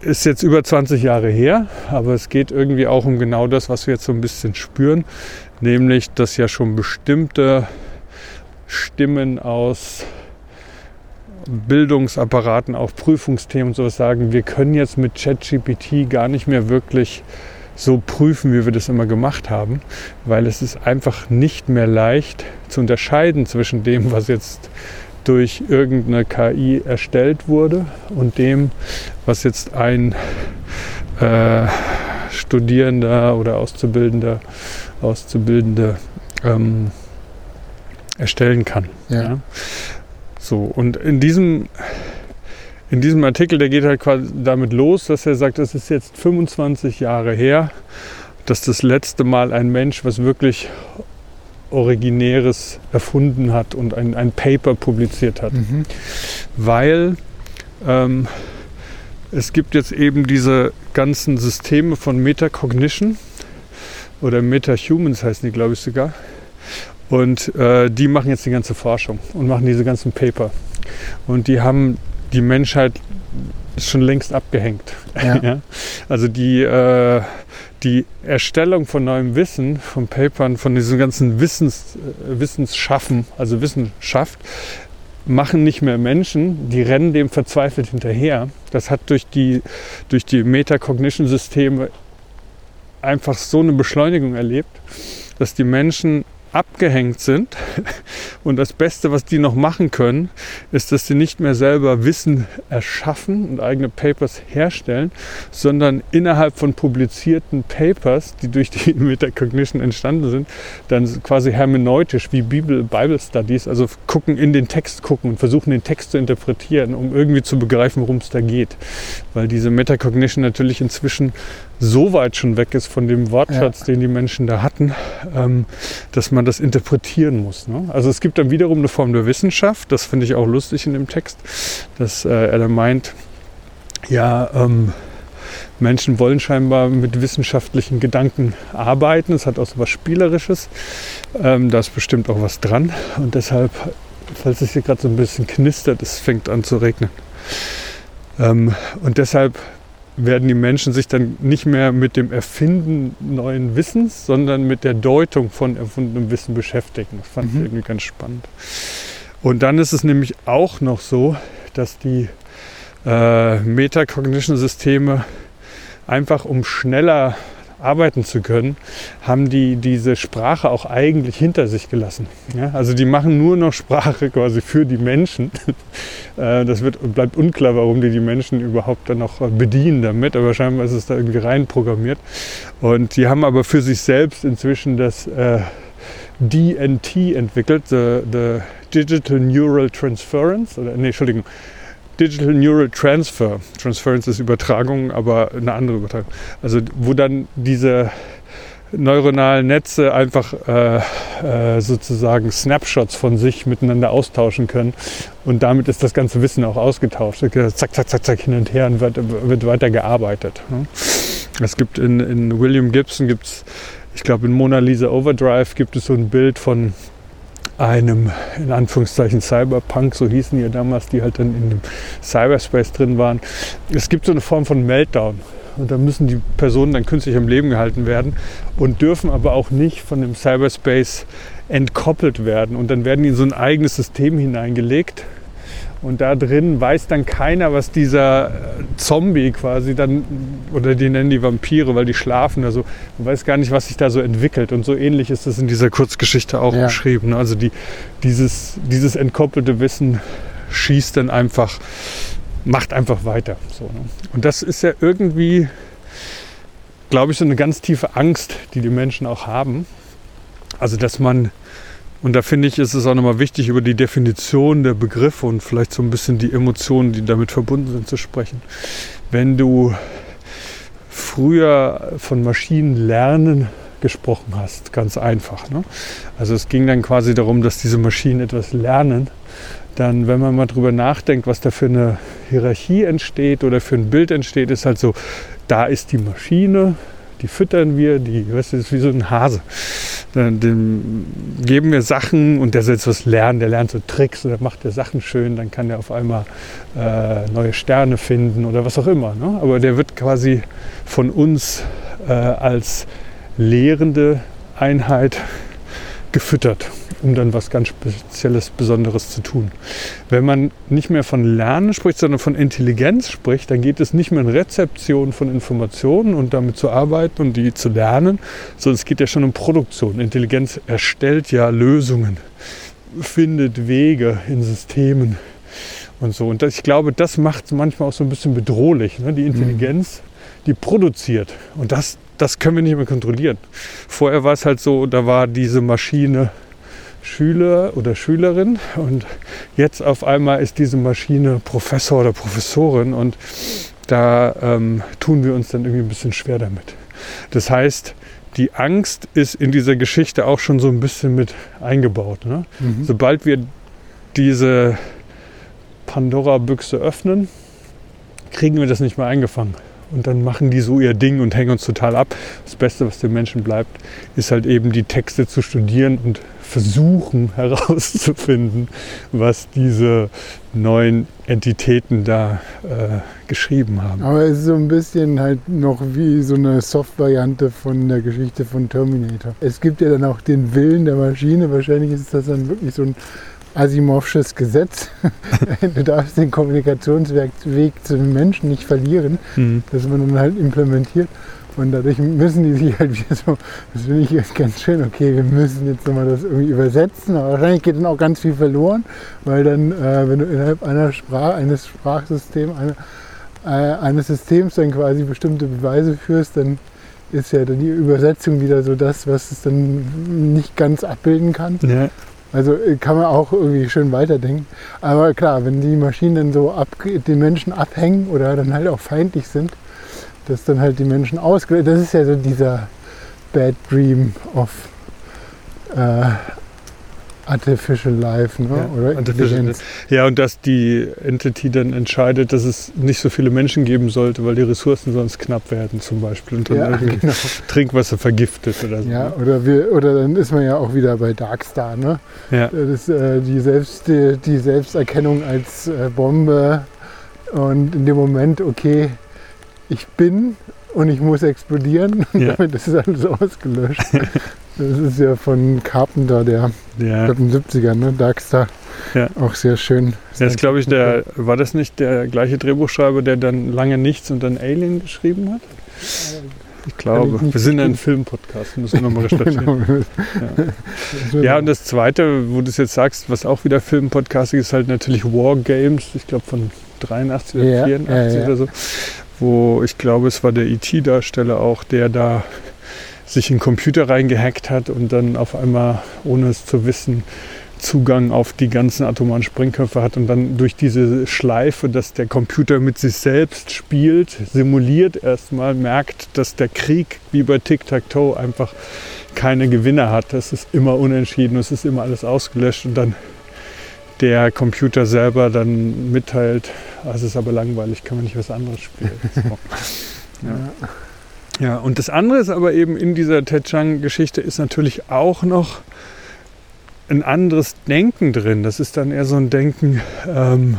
ist jetzt über 20 Jahre her, aber es geht irgendwie auch um genau das, was wir jetzt so ein bisschen spüren, nämlich dass ja schon bestimmte Stimmen aus Bildungsapparaten, auch Prüfungsthemen und sowas sagen, wir können jetzt mit ChatGPT gar nicht mehr wirklich so prüfen, wie wir das immer gemacht haben, weil es ist einfach nicht mehr leicht zu unterscheiden zwischen dem, was jetzt durch irgendeine KI erstellt wurde und dem, was jetzt ein äh, Studierender oder Auszubildender, Auszubildende ähm, erstellen kann. Ja. ja. So, und in diesem, in diesem Artikel, der geht halt quasi damit los, dass er sagt, es ist jetzt 25 Jahre her, dass das letzte Mal ein Mensch was wirklich Originäres erfunden hat und ein, ein Paper publiziert hat. Mhm. Weil ähm, es gibt jetzt eben diese ganzen Systeme von Metacognition oder Metahumans heißen die, glaube ich sogar. Und äh, die machen jetzt die ganze Forschung und machen diese ganzen Paper. Und die haben die Menschheit schon längst abgehängt. Ja. ja? Also die, äh, die Erstellung von neuem Wissen, von Papern, von diesen ganzen Wissens, äh, Wissensschaffen, also Wissenschaft, machen nicht mehr Menschen, die rennen dem verzweifelt hinterher. Das hat durch die, durch die Metacognition-Systeme einfach so eine Beschleunigung erlebt, dass die Menschen abgehängt sind. Und das Beste, was die noch machen können, ist, dass sie nicht mehr selber Wissen erschaffen und eigene Papers herstellen, sondern innerhalb von publizierten Papers, die durch die Metacognition entstanden sind, dann quasi hermeneutisch wie Bibel, Bible Studies, also gucken in den Text gucken und versuchen den Text zu interpretieren, um irgendwie zu begreifen, worum es da geht. Weil diese Metacognition natürlich inzwischen so weit schon weg ist von dem Wortschatz, ja. den die Menschen da hatten, ähm, dass man das interpretieren muss. Ne? Also es gibt dann wiederum eine Form der Wissenschaft, das finde ich auch lustig in dem Text, dass äh, er da meint, ja, ähm, Menschen wollen scheinbar mit wissenschaftlichen Gedanken arbeiten. Es hat auch so was Spielerisches. Ähm, da ist bestimmt auch was dran. Und deshalb, falls es hier gerade so ein bisschen knistert, es fängt an zu regnen. Ähm, und deshalb werden die Menschen sich dann nicht mehr mit dem Erfinden neuen Wissens, sondern mit der Deutung von erfundenem Wissen beschäftigen. Das fand mhm. ich irgendwie ganz spannend. Und dann ist es nämlich auch noch so, dass die äh, Metacognition-Systeme einfach um schneller arbeiten zu können, haben die diese Sprache auch eigentlich hinter sich gelassen. Ja? Also die machen nur noch Sprache quasi für die Menschen. Äh, das wird, bleibt unklar, warum die die Menschen überhaupt dann noch bedienen damit, aber scheinbar ist es da irgendwie rein programmiert. Und die haben aber für sich selbst inzwischen das äh, DNT entwickelt, the, the Digital Neural Transference, oder nee, Entschuldigung, Digital Neural Transfer. Transference ist Übertragung, aber eine andere Übertragung. Also wo dann diese neuronalen Netze einfach äh, äh, sozusagen Snapshots von sich miteinander austauschen können. Und damit ist das ganze Wissen auch ausgetauscht. Zack, zack, zack, zack hin und her und wird, wird weiter gearbeitet. Ne? Es gibt in, in William Gibson, gibt's, ich glaube in Mona Lisa Overdrive gibt es so ein Bild von einem, in Anführungszeichen, Cyberpunk, so hießen die ja damals, die halt dann in dem Cyberspace drin waren. Es gibt so eine Form von Meltdown. Und da müssen die Personen dann künstlich am Leben gehalten werden und dürfen aber auch nicht von dem Cyberspace entkoppelt werden. Und dann werden die in so ein eigenes System hineingelegt, und da drin weiß dann keiner, was dieser äh, Zombie quasi dann, oder die nennen die Vampire, weil die schlafen da so, man weiß gar nicht, was sich da so entwickelt. Und so ähnlich ist das in dieser Kurzgeschichte auch ja. beschrieben. Also die, dieses, dieses entkoppelte Wissen schießt dann einfach, macht einfach weiter. So, ne? Und das ist ja irgendwie, glaube ich, so eine ganz tiefe Angst, die die Menschen auch haben. Also dass man und da finde ich, ist es auch nochmal wichtig, über die Definition der Begriffe und vielleicht so ein bisschen die Emotionen, die damit verbunden sind, zu sprechen. Wenn du früher von Maschinenlernen gesprochen hast, ganz einfach. Ne? Also es ging dann quasi darum, dass diese Maschinen etwas lernen. Dann, wenn man mal drüber nachdenkt, was da für eine Hierarchie entsteht oder für ein Bild entsteht, ist halt so, da ist die Maschine, die füttern wir, die, weißt du, ist wie so ein Hase. Dem geben wir Sachen und der soll jetzt was lernen, der lernt so Tricks oder macht der Sachen schön, dann kann der auf einmal äh, neue Sterne finden oder was auch immer. Ne? Aber der wird quasi von uns äh, als lehrende Einheit gefüttert um dann was ganz Spezielles, Besonderes zu tun. Wenn man nicht mehr von Lernen spricht, sondern von Intelligenz spricht, dann geht es nicht mehr in Rezeption von Informationen und damit zu arbeiten und die zu lernen, sondern es geht ja schon um Produktion. Intelligenz erstellt ja Lösungen, findet Wege in Systemen und so. Und ich glaube, das macht es manchmal auch so ein bisschen bedrohlich. Ne? Die Intelligenz, die produziert. Und das, das können wir nicht mehr kontrollieren. Vorher war es halt so, da war diese Maschine Schüler oder Schülerin und jetzt auf einmal ist diese Maschine Professor oder Professorin und da ähm, tun wir uns dann irgendwie ein bisschen schwer damit. Das heißt, die Angst ist in dieser Geschichte auch schon so ein bisschen mit eingebaut. Ne? Mhm. Sobald wir diese Pandora-Büchse öffnen, kriegen wir das nicht mehr eingefangen. Und dann machen die so ihr Ding und hängen uns total ab. Das Beste, was den Menschen bleibt, ist halt eben die Texte zu studieren und versuchen herauszufinden, was diese neuen Entitäten da äh, geschrieben haben. Aber es ist so ein bisschen halt noch wie so eine Soft-Variante von der Geschichte von Terminator. Es gibt ja dann auch den Willen der Maschine. Wahrscheinlich ist das dann wirklich so ein Asimovsches Gesetz. du darfst den Kommunikationsweg zum Menschen nicht verlieren, mhm. dass man dann halt implementiert. Und dadurch müssen die sich halt wieder so, das finde ich jetzt ganz schön, okay, wir müssen jetzt nochmal das irgendwie übersetzen, aber wahrscheinlich geht dann auch ganz viel verloren, weil dann, äh, wenn du innerhalb einer Sprache, eines Sprachsystems, eine, äh, eines Systems dann quasi bestimmte Beweise führst, dann ist ja dann die Übersetzung wieder so das, was es dann nicht ganz abbilden kann. Ja. Also äh, kann man auch irgendwie schön weiterdenken. Aber klar, wenn die Maschinen dann so ab, den Menschen abhängen oder dann halt auch feindlich sind, dass dann halt die Menschen ausgelöst. Das ist ja so dieser Bad Dream of äh, Artificial Life, ne? Ja, oder Artificial Intelligenz. Ja, und dass die Entity dann entscheidet, dass es nicht so viele Menschen geben sollte, weil die Ressourcen sonst knapp werden zum Beispiel und dann Ja, irgendwie genau. Trinkwasser vergiftet oder so. Ja, oder, wir, oder dann ist man ja auch wieder bei Darkstar, ne? ja. Das äh, die, Selbst, die, die Selbsterkennung als äh, Bombe und in dem Moment, okay, ich bin und ich muss explodieren und Ja. damit ist alles ausgelöscht. Das ist ja von Carpenter, der, ich ja. in den 70ern, ne? Darkstar, Ja. auch sehr schön. Das ist, glaube ich, der, war das nicht der gleiche Drehbuchschreiber, der dann lange nichts und dann Alien geschrieben hat? Ich glaube. ich Wir sind ein. Filmpodcast, müssen wir nochmal recherchieren. genau. Ja, und das Zweite, wo du es jetzt sagst, was auch wieder Filmpodcasting ist, halt natürlich War Games, ich glaube von 83 oder Ja, 84 ja, ja. oder so, wo ich glaube, es war der IT-Darsteller auch, der da sich in den Computer reingehackt hat und dann auf einmal, ohne es zu wissen, Zugang auf die ganzen atomaren Sprengköpfe hat und dann durch diese Schleife, dass der Computer mit sich selbst spielt, simuliert erstmal, merkt, dass der Krieg wie bei Tic-Tac-Toe einfach keine Gewinner hat. Es ist immer unentschieden, es ist immer alles ausgelöscht und dann der Computer selber dann mitteilt, "Ah, es ist aber langweilig, kann man nicht was anderes spielen. So. Ja. Ja, und das andere ist aber eben in dieser Ted Chiang-Geschichte ist natürlich auch noch ein anderes Denken drin. Das ist dann eher so ein Denken, ähm,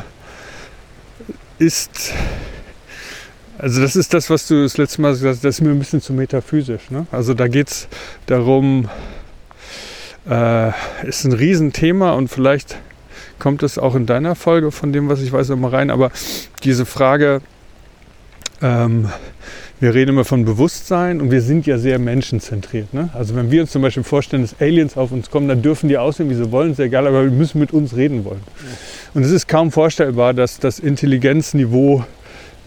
ist, also das ist das, was du das letzte Mal gesagt hast, das ist mir ein bisschen zu metaphysisch. Ne? Also da geht es darum, äh, ist ein Riesenthema und vielleicht kommt es auch in deiner Folge von dem, was ich weiß, immer rein, aber diese Frage, ähm, wir reden immer von Bewusstsein und wir sind ja sehr menschenzentriert. Ne? Also wenn wir uns zum Beispiel vorstellen, dass Aliens auf uns kommen, dann dürfen die aussehen, wie sie wollen, ist egal, aber wir müssen mit uns reden wollen. Und es ist kaum vorstellbar, dass das Intelligenzniveau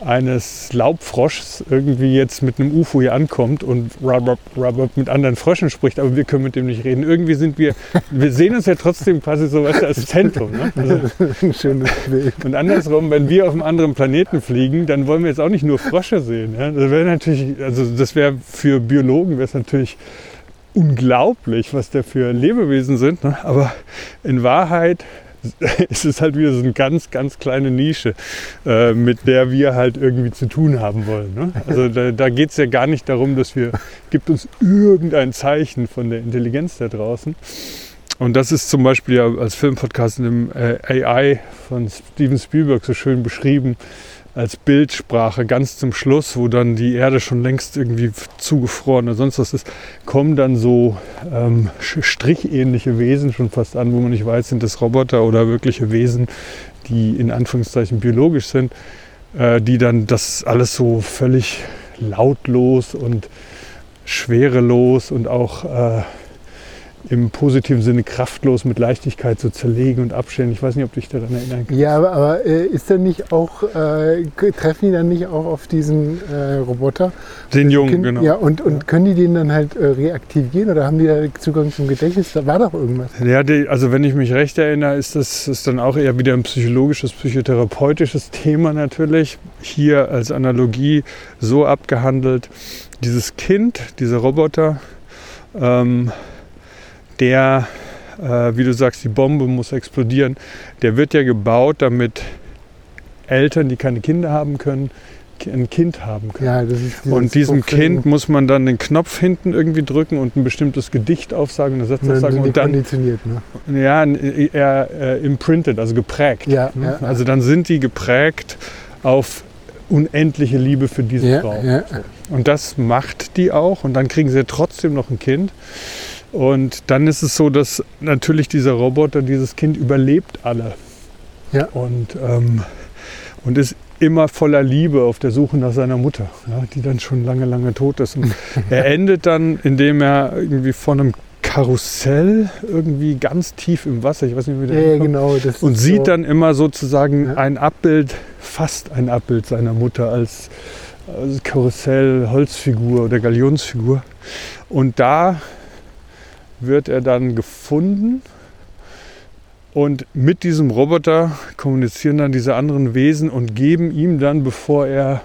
eines Laubfroschs irgendwie jetzt mit einem UFO hier ankommt und rub, rub, mit anderen Fröschen spricht, aber wir können mit dem nicht reden. Irgendwie sind wir, wir sehen uns ja trotzdem quasi so du, als Zentrum. Ne? Also, Ein schönes Bild. und andersrum, wenn wir auf einem anderen Planeten fliegen, dann wollen wir jetzt auch nicht nur Frösche sehen. Ja? Das wäre natürlich, also das wäre für Biologen wäre es natürlich unglaublich, was da für Lebewesen sind. Ne? Aber in Wahrheit ist es halt wieder so eine ganz, ganz kleine Nische, äh, mit der wir halt irgendwie zu tun haben wollen. Ne? Also da, da geht es ja gar nicht darum, dass wir, gibt uns irgendein Zeichen von der Intelligenz da draußen. Und das ist zum Beispiel ja als Filmpodcast in dem äh, AI von Steven Spielberg so schön beschrieben als Bildsprache ganz zum Schluss, wo dann die Erde schon längst irgendwie zugefroren oder sonst was ist, kommen dann so ähm, strichähnliche Wesen schon fast an, wo man nicht weiß, sind das Roboter oder wirkliche Wesen, die in Anführungszeichen biologisch sind, äh, die dann das alles so völlig lautlos und schwerelos und auch äh, im positiven Sinne kraftlos mit Leichtigkeit so zerlegen und abstellen. Ich weiß nicht, ob du dich daran erinnern kannst. Ja, aber, aber äh, ist dann nicht auch, äh, treffen die dann nicht auch auf diesen äh, Roboter? Den Jungen, Kind- genau. Ja, und, und können die den dann halt äh, reaktivieren oder haben die da Zugang zum Gedächtnis? Da war doch irgendwas. Ja, die, also wenn ich mich recht erinnere, ist das ist dann auch eher wieder ein psychologisches, psychotherapeutisches Thema natürlich. Hier als Analogie so abgehandelt. Dieses Kind, dieser Roboter, ähm, der, äh, wie du sagst, die Bombe muss explodieren, der wird ja gebaut, damit Eltern, die keine Kinder haben können, ein Kind haben können. Ja, dieses Und diesem. Kind muss man dann den Knopf hinten irgendwie drücken und ein bestimmtes Gedicht aufsagen, eine Und dann Satzaufsagen sind die und dann konditioniert, ne? ja, eher äh, imprinted, also geprägt. Ja, ne? ja. Also dann sind die geprägt auf unendliche Liebe für diese Frau. Und das macht die auch und dann kriegen sie trotzdem noch ein Kind. Und dann ist es so, dass natürlich dieser Roboter, dieses Kind überlebt alle. Ja. Und, ähm, und ist immer voller Liebe auf der Suche nach seiner Mutter, ja, die dann schon lange, lange tot ist. Und er endet dann, indem er irgendwie von einem Karussell irgendwie ganz tief im Wasser, ich weiß nicht, wie der Ja, genau. Und sieht so, dann immer sozusagen Ja. ein Abbild, fast ein Abbild seiner Mutter als, als Karussell, Holzfigur oder Galionsfigur. Und da wird er dann gefunden und mit diesem Roboter kommunizieren dann diese anderen Wesen und geben ihm dann, bevor er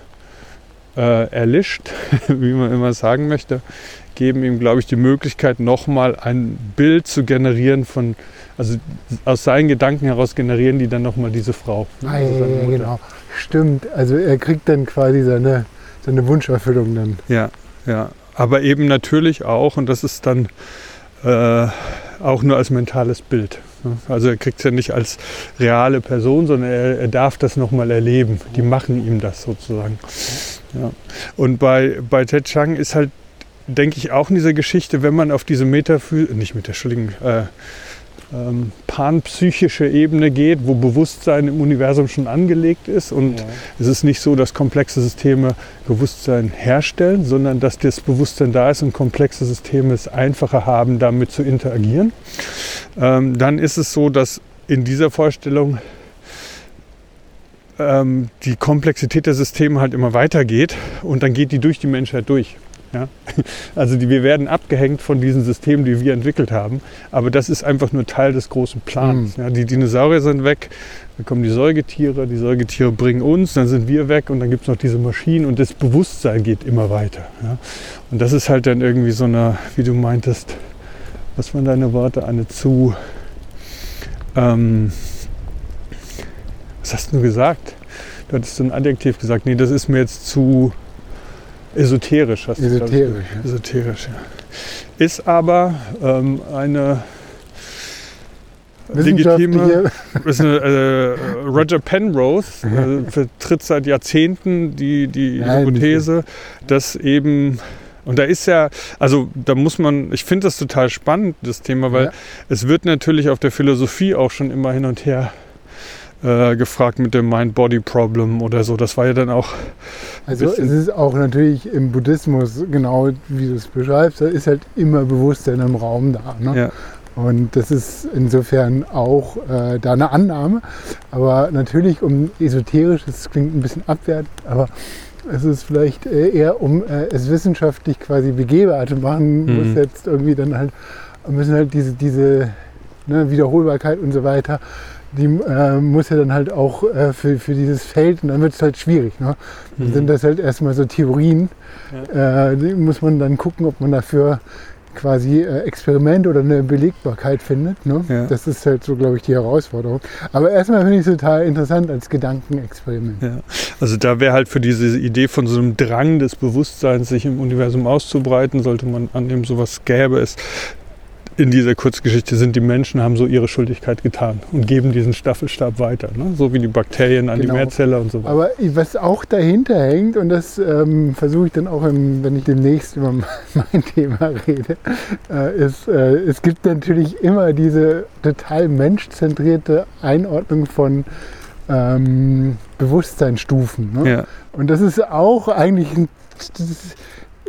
äh, erlischt, wie man immer sagen möchte, geben ihm, glaube ich, die Möglichkeit, nochmal ein Bild zu generieren von, also aus seinen Gedanken heraus generieren die dann nochmal diese Frau. Ne? Ah, ja, ja, genau. Stimmt. Also er kriegt dann quasi seine, seine Wunscherfüllung dann. Ja, ja. Aber eben natürlich auch, und das ist dann äh, auch nur als mentales Bild. Also er kriegt es ja nicht als reale Person, sondern er, er darf das nochmal erleben. Die machen ihm das sozusagen. Ja. Und bei, bei Ted Chang ist halt, denke ich, auch in dieser Geschichte, wenn man auf diese Metaphysik, nicht mit der, Entschuldigung, äh, ähm, panpsychische Ebene geht, wo Bewusstsein im Universum schon angelegt ist. Und ja. es ist nicht so, dass komplexe Systeme Bewusstsein herstellen, sondern dass das Bewusstsein da ist und komplexe Systeme es einfacher haben, damit zu interagieren. Ähm, dann ist es so, dass in dieser Vorstellung ähm, die Komplexität der Systeme halt immer weitergeht und dann geht die durch die Menschheit durch. Ja? Also die, wir werden abgehängt von diesen Systemen, die wir entwickelt haben. Aber das ist einfach nur Teil des großen Plans. Mhm. Ja? Die Dinosaurier sind weg, dann kommen die Säugetiere, die Säugetiere bringen uns, dann sind wir weg und dann gibt es noch diese Maschinen und das Bewusstsein geht immer weiter. Ja? Und das ist halt dann irgendwie so eine, wie du meintest, was waren deine Worte, eine zu... Ähm, was hast du gesagt? Du hattest so ein Adjektiv gesagt. Nee, das ist mir jetzt zu Esoterisch hast Esoterisch, du. Ja. Esoterisch, ja. Ist aber ähm, eine legitime. Ist eine, äh, Roger Penrose äh, vertritt seit Jahrzehnten die, die Hypothese, dass eben und da ist ja, also da muss man, ich finde das total spannend, das Thema, weil ja. es wird natürlich auf der Philosophie auch schon immer hin und her äh, gefragt mit dem Mind-Body-Problem oder so. Das war ja dann auch. Also es ist auch natürlich im Buddhismus genau wie du es beschreibst, da ist halt immer Bewusstsein im Raum da. Ne? Ja. Und das ist insofern auch äh, da eine Annahme. Aber natürlich um esoterisch, das klingt ein bisschen abwertend, aber es ist vielleicht äh, eher um äh, es wissenschaftlich quasi begehbar zu machen, mhm. muss jetzt irgendwie dann halt, müssen halt diese, diese ne, Wiederholbarkeit und so weiter die äh, muss ja dann halt auch äh, für, für dieses Feld und dann wird es halt schwierig. Ne? Dann mhm. sind das halt erstmal so Theorien. Ja. Äh, die muss man dann gucken, ob man dafür quasi äh, Experiment oder eine Belegbarkeit findet. Ne? Ja. Das ist halt so, glaube ich, die Herausforderung. Aber erstmal finde ich es total interessant als Gedankenexperiment. Ja. Also da wäre halt für diese Idee von so einem Drang des Bewusstseins, sich im Universum auszubreiten, sollte man annehmen, sowas gäbe es, in dieser Kurzgeschichte sind die Menschen, haben so ihre Schuldigkeit getan und geben diesen Staffelstab weiter. Ne? So wie die Bakterien an genau. die Mehrzelle und so weiter. Aber was auch dahinter hängt, und das ähm, versuche ich dann auch, im, wenn ich demnächst über mein Thema rede, äh, ist, äh, es gibt natürlich immer diese total menschzentrierte Einordnung von ähm, Bewusstseinsstufen. Ne? Ja. Und das ist auch eigentlich ein,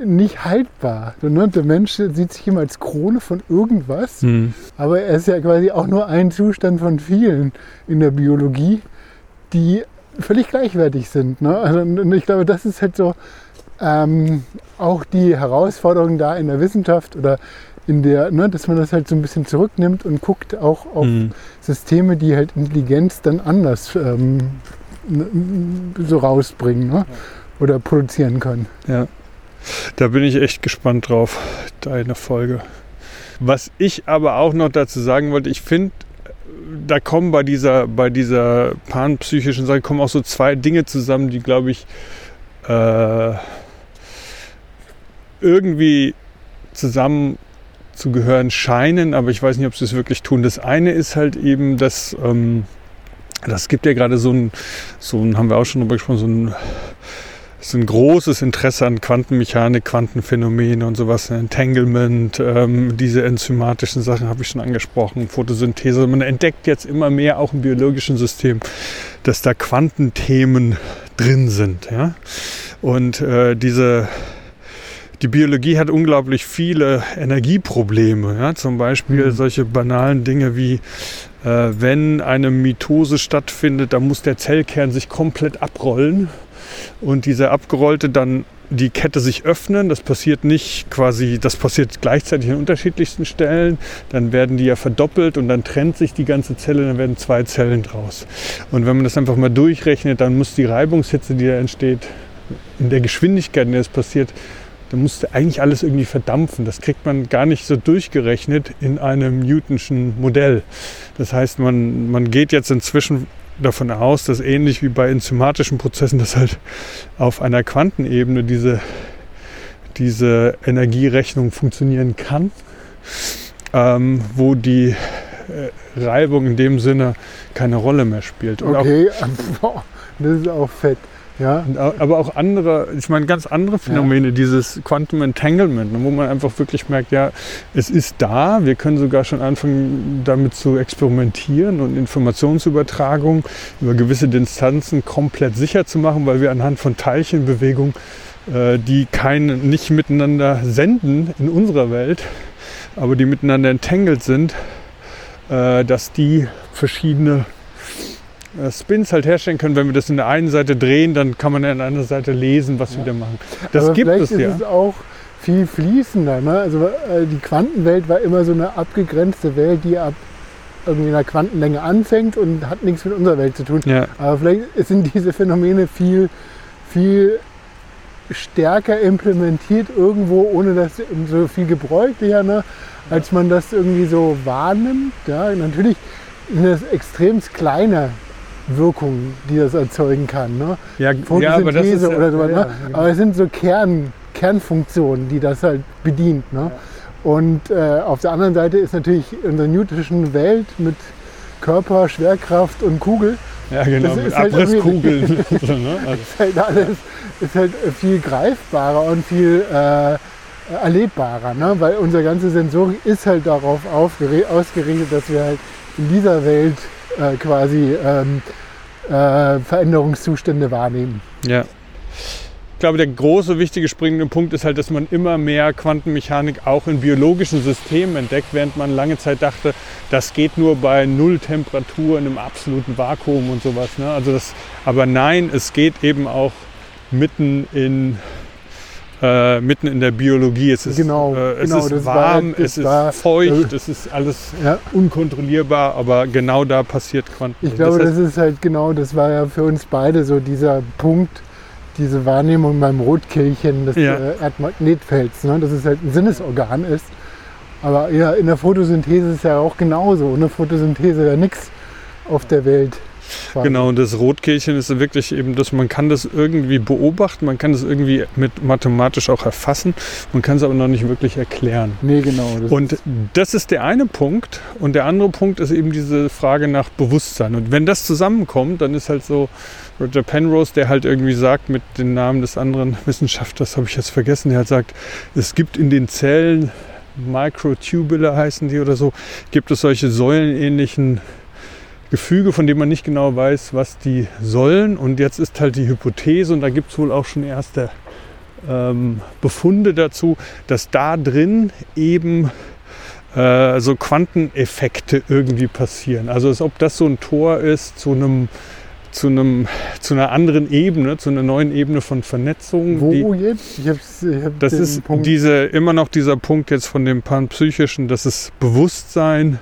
nicht haltbar. Der Mensch sieht sich immer als Krone von irgendwas, mhm. aber er ist ja quasi auch nur ein Zustand von vielen in der Biologie, die völlig gleichwertig sind. Ne? Also, und ich glaube, das ist halt so ähm, auch die Herausforderung da in der Wissenschaft oder in der, ne, dass man das halt so ein bisschen zurücknimmt und guckt auch auf mhm. Systeme, die halt Intelligenz dann anders ähm, so rausbringen ne? oder produzieren können. Ja. Da bin ich echt gespannt drauf, deine Folge. Was ich aber auch noch dazu sagen wollte, ich finde, da kommen bei dieser, bei dieser panpsychischen Sache kommen auch so zwei Dinge zusammen, die, glaube ich, äh, irgendwie zusammen zu gehören scheinen, aber ich weiß nicht, ob sie es wirklich tun. Das eine ist halt eben, dass ähm, das gibt ja gerade so ein, so ein, haben wir auch schon drüber gesprochen, so ein ist ein großes Interesse an Quantenmechanik, Quantenphänomene und sowas, Entanglement, ähm, diese enzymatischen Sachen habe ich schon angesprochen, Photosynthese. Man entdeckt jetzt immer mehr auch im biologischen System, dass da Quantenthemen drin sind. Ja? Und äh, diese die Biologie hat unglaublich viele Energieprobleme. Ja? Zum Beispiel mhm. solche banalen Dinge wie, äh, wenn eine Mitose stattfindet, dann muss der Zellkern sich komplett abrollen und diese abgerollte dann die Kette sich öffnen. Das passiert nicht quasi, das passiert gleichzeitig an unterschiedlichsten Stellen. Dann werden die ja verdoppelt und dann trennt sich die ganze Zelle, dann werden zwei Zellen draus. Und wenn man das einfach mal durchrechnet, dann muss die Reibungshitze, die da entsteht, in der Geschwindigkeit, in der es passiert, dann musste eigentlich alles irgendwie verdampfen. Das kriegt man gar nicht so durchgerechnet in einem Newtonschen Modell. Das heißt, man, man geht jetzt inzwischen davon aus, dass ähnlich wie bei enzymatischen Prozessen, dass halt auf einer Quantenebene diese, diese Energierechnung funktionieren kann, ähm, wo die äh, Reibung in dem Sinne keine Rolle mehr spielt. Und okay, auch, das ist auch fett. Ja. aber auch andere, ich meine ganz andere Phänomene, ja. dieses Quantum Entanglement, wo man einfach wirklich merkt, ja, es ist da, wir können sogar schon anfangen damit zu experimentieren und Informationsübertragung über gewisse Distanzen komplett sicher zu machen, weil wir anhand von Teilchenbewegung, äh, die kein, nicht miteinander senden in unserer Welt, aber die miteinander entangled sind, äh, dass die verschiedene Spins halt herstellen können. Wenn wir das in der einen Seite drehen, dann kann man in der anderen Seite lesen, was ja. wir da machen. Das Aber gibt es ja. ist es auch viel fließender. Ne? Also äh, die Quantenwelt war immer so eine abgegrenzte Welt, die ab irgendwie einer Quantenlänge anfängt und hat nichts mit unserer Welt zu tun. Ja. Aber vielleicht sind diese Phänomene viel, viel stärker implementiert irgendwo, ohne dass so viel gebräuchlicher, ne? als man das irgendwie so wahrnimmt. Ja? Natürlich sind das extrem kleine Wirkung, die das erzeugen kann. Ne? Ja, ja, aber das ist, oder so. Ja, ne? Genau. Aber es sind so Kern, Kernfunktionen, die das halt bedient. Ne? Und äh, auf der anderen Seite ist natürlich unsere newtonische Welt mit Körper, Schwerkraft und Kugel. Ja, genau, das mit halt Abrisskugeln. ne? also. ist halt alles ist halt viel greifbarer und viel äh, erlebbarer, ne? weil unsere ganze Sensorik ist halt darauf ausgerichtet, dass wir halt in dieser Welt äh, quasi ähm, äh, Veränderungszustände wahrnehmen. Ja. Ich glaube, der große, wichtige, springende Punkt ist halt, dass man immer mehr Quantenmechanik auch in biologischen Systemen entdeckt, während man lange Zeit dachte, das geht nur bei Nulltemperatur in einem absoluten Vakuum und sowas. Ne? Also das, aber nein, es geht eben auch mitten in äh, mitten in der Biologie. Es ist, genau, äh, es genau, ist warm, war, es ist war, feucht, äh, es ist alles ja. unkontrollierbar, aber genau da passiert Quanten. Ich glaube, das, heißt, das, ist halt genau, das war ja für uns beide so dieser Punkt, diese Wahrnehmung beim Rotkehlchen des ja. äh, Erdmagnetfelds, ne? dass es halt ein Sinnesorgan ist. Aber ja, in der Photosynthese ist es ja auch genauso. Ohne Photosynthese ja nichts auf der Welt. Genau, und das Rotkehlchen ist wirklich eben das, man kann das irgendwie beobachten, man kann das irgendwie mit mathematisch auch erfassen, man kann es aber noch nicht wirklich erklären. Nee, genau. Das und das ist der eine Punkt. Und der andere Punkt ist eben diese Frage nach Bewusstsein. Und wenn das zusammenkommt, dann ist halt so Roger Penrose, der halt irgendwie sagt, mit dem Namen des anderen Wissenschaftlers habe ich jetzt vergessen, der halt sagt, es gibt in den Zellen Microtubular heißen die oder so, gibt es solche säulenähnlichen Gefüge, von denen man nicht genau weiß, was die sollen. Und jetzt ist halt die Hypothese, und da gibt es wohl auch schon erste ähm, Befunde dazu, dass da drin eben äh, so Quanteneffekte irgendwie passieren. Also als ob das so ein Tor ist zu einem zu, einem, zu einer anderen Ebene, zu einer neuen Ebene von Vernetzung. Wo die, jetzt? Ich hab's, ich hab das ist diese, immer noch dieser Punkt jetzt von dem Panpsychischen, dass es Bewusstsein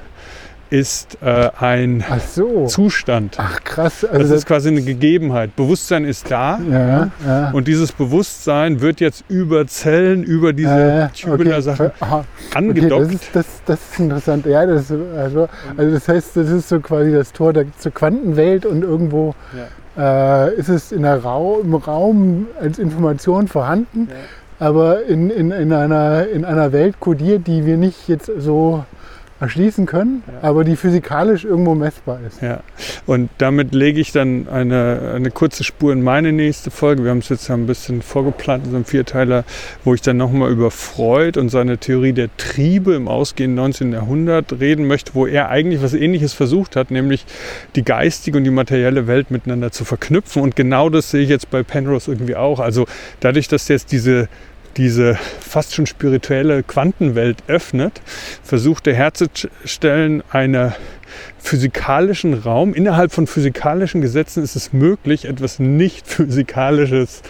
ist äh, ein so. Zustand. Ach krass. Also das, das ist quasi eine Gegebenheit. Bewusstsein ist da ja, ja. und dieses Bewusstsein wird jetzt über Zellen, über diese äh, Tubular-Sachen okay. angedockt. Okay, das, ist, das, das ist interessant. Ja, das, also, also das heißt, das ist so quasi das Tor der, zur Quantenwelt und irgendwo ja. äh, ist es in der Ra im Raum als Information vorhanden, aber in, in, in, einer, in einer Welt kodiert, die wir nicht jetzt so erschließen können, ja. aber die physikalisch irgendwo messbar ist. Ja, und damit lege ich dann eine, eine kurze Spur in meine nächste Folge. Wir haben es jetzt ein bisschen vorgeplant in so einem Vierteiler, wo ich dann nochmal über Freud und seine Theorie der Triebe im ausgehenden 19. Jahrhundert reden möchte, wo er eigentlich was Ähnliches versucht hat, nämlich die geistige und die materielle Welt miteinander zu verknüpfen. Und genau das sehe ich jetzt bei Penrose irgendwie auch. Also dadurch, dass jetzt diese diese fast schon spirituelle Quantenwelt öffnet, versucht er herzustellen, einen physikalischen Raum. Innerhalb von physikalischen Gesetzen ist es möglich, etwas nicht physikalisches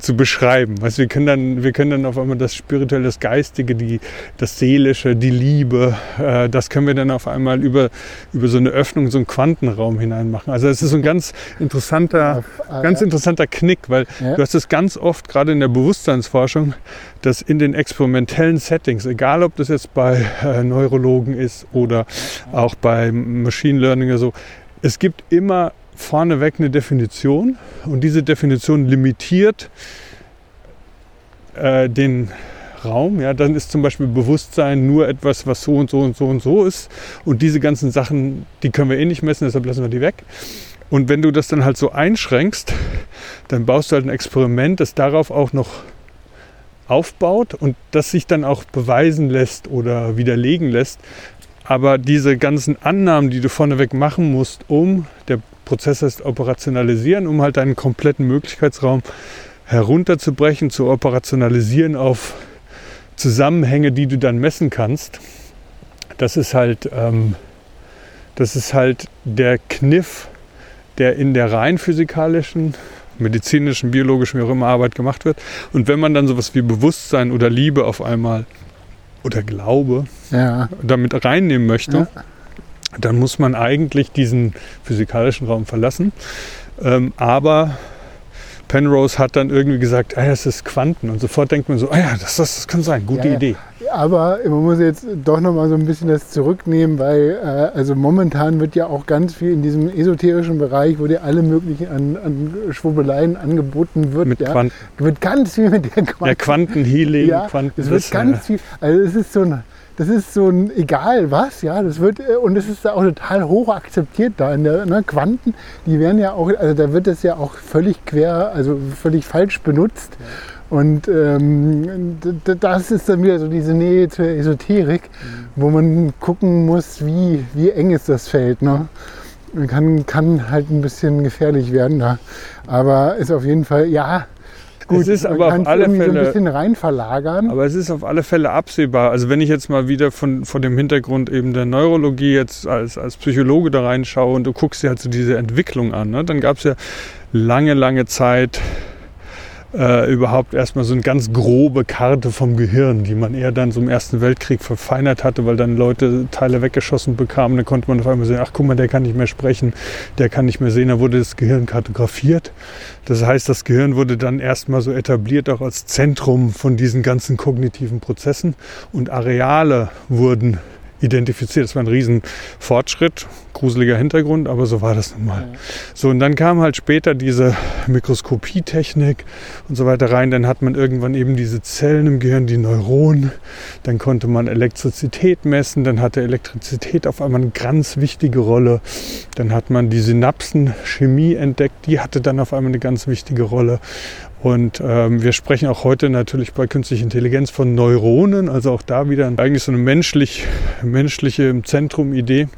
zu beschreiben. Weißt, wir, können dann, wir können dann auf einmal das Spirituelle, das Geistige, die, das Seelische, die Liebe, äh, das können wir dann auf einmal über, über so eine Öffnung, so einen Quantenraum hinein machen. Also es ist so ein ganz interessanter, äh, ganz interessanter Knick, weil Ja. du hast es ganz oft, gerade in der Bewusstseinsforschung, dass in den experimentellen Settings, egal ob das jetzt bei äh, Neurologen ist oder auch bei Machine Learning oder so, es gibt immer vorneweg eine Definition und diese Definition limitiert äh, den Raum. Ja, dann ist zum Beispiel Bewusstsein nur etwas, was so und so und so und so ist. Und diese ganzen Sachen, die können wir eh nicht messen, deshalb lassen wir die weg. Und wenn du das dann halt so einschränkst, dann baust du halt ein Experiment, das darauf auch noch aufbaut und das sich dann auch beweisen lässt oder widerlegen lässt. Aber diese ganzen Annahmen, die du vorneweg machen musst, um, der Prozess heißt operationalisieren, um halt deinen kompletten Möglichkeitsraum herunterzubrechen, zu operationalisieren auf Zusammenhänge, die du dann messen kannst, das ist halt, ähm, das ist halt der Kniff, der in der rein physikalischen, medizinischen, biologischen, wie auch immer Arbeit gemacht wird. Und wenn man dann sowas wie Bewusstsein oder Liebe auf einmal oder Glaube Ja, damit reinnehmen möchte, Ja. Dann muss man eigentlich diesen physikalischen Raum verlassen. Ähm, aber Penrose hat dann irgendwie gesagt, ah, ja, es ist Quanten. Und sofort denkt man so, ah ja, das, das, das kann sein, gute Ja, ja. Idee. aber man muss jetzt doch noch mal so ein bisschen das zurücknehmen, weil äh, also momentan wird ja auch ganz viel in diesem esoterischen Bereich, wo dir alle möglichen an, an Schwurbeleien angeboten wird, Mit ja, Quanten, wird ganz viel mit der Quanten ja, Quantenhealing, Ja, Quanten. es wird ganz viel, also es ist so ein, das ist so ein egal was, ja, das wird äh, und es ist auch total hoch akzeptiert da in der ne, Quanten, die werden ja auch, also da wird das ja auch völlig quer, also völlig falsch benutzt. Und ähm, das ist dann wieder so diese Nähe zur Esoterik, wo man gucken muss, wie, wie eng ist das Feld. Ne? Man kann, kann halt ein bisschen gefährlich werden da. Aber ist auf jeden Fall, ja, gut, Es ist aber auf alle irgendwie so Fälle- ein bisschen rein verlagern. Aber es ist auf alle Fälle absehbar. Also wenn ich jetzt mal wieder von, von dem Hintergrund eben der Neurologie jetzt als, als Psychologe da reinschaue und du guckst dir halt so diese Entwicklung an, ne? dann gab es ja lange, lange Zeit äh, überhaupt erstmal so eine ganz grobe Karte vom Gehirn, die man eher dann so im Ersten Weltkrieg verfeinert hatte, weil dann Leute Teile weggeschossen bekamen. Dann konnte man auf einmal sehen, ach guck mal, der kann nicht mehr sprechen, der kann nicht mehr sehen. Da wurde das Gehirn kartografiert. Das heißt, das Gehirn wurde dann erstmal so etabliert auch als Zentrum von diesen ganzen kognitiven Prozessen und Areale wurden identifiziert. Das war ein riesen Fortschritt, gruseliger Hintergrund, aber so war das nun mal. So, und dann kam halt später diese Mikroskopietechnik und so weiter rein. Dann hat man irgendwann eben diese Zellen im Gehirn, die Neuronen. Dann konnte man Elektrizität messen. Dann hatte Elektrizität auf einmal eine ganz wichtige Rolle. Dann hat man die Synapsenchemie entdeckt. Die hatte dann auf einmal eine ganz wichtige Rolle. Und ähm, wir sprechen auch heute natürlich bei künstlicher Intelligenz von Neuronen, also auch da wieder eigentlich so eine menschlich, menschliche im Zentrum Idee,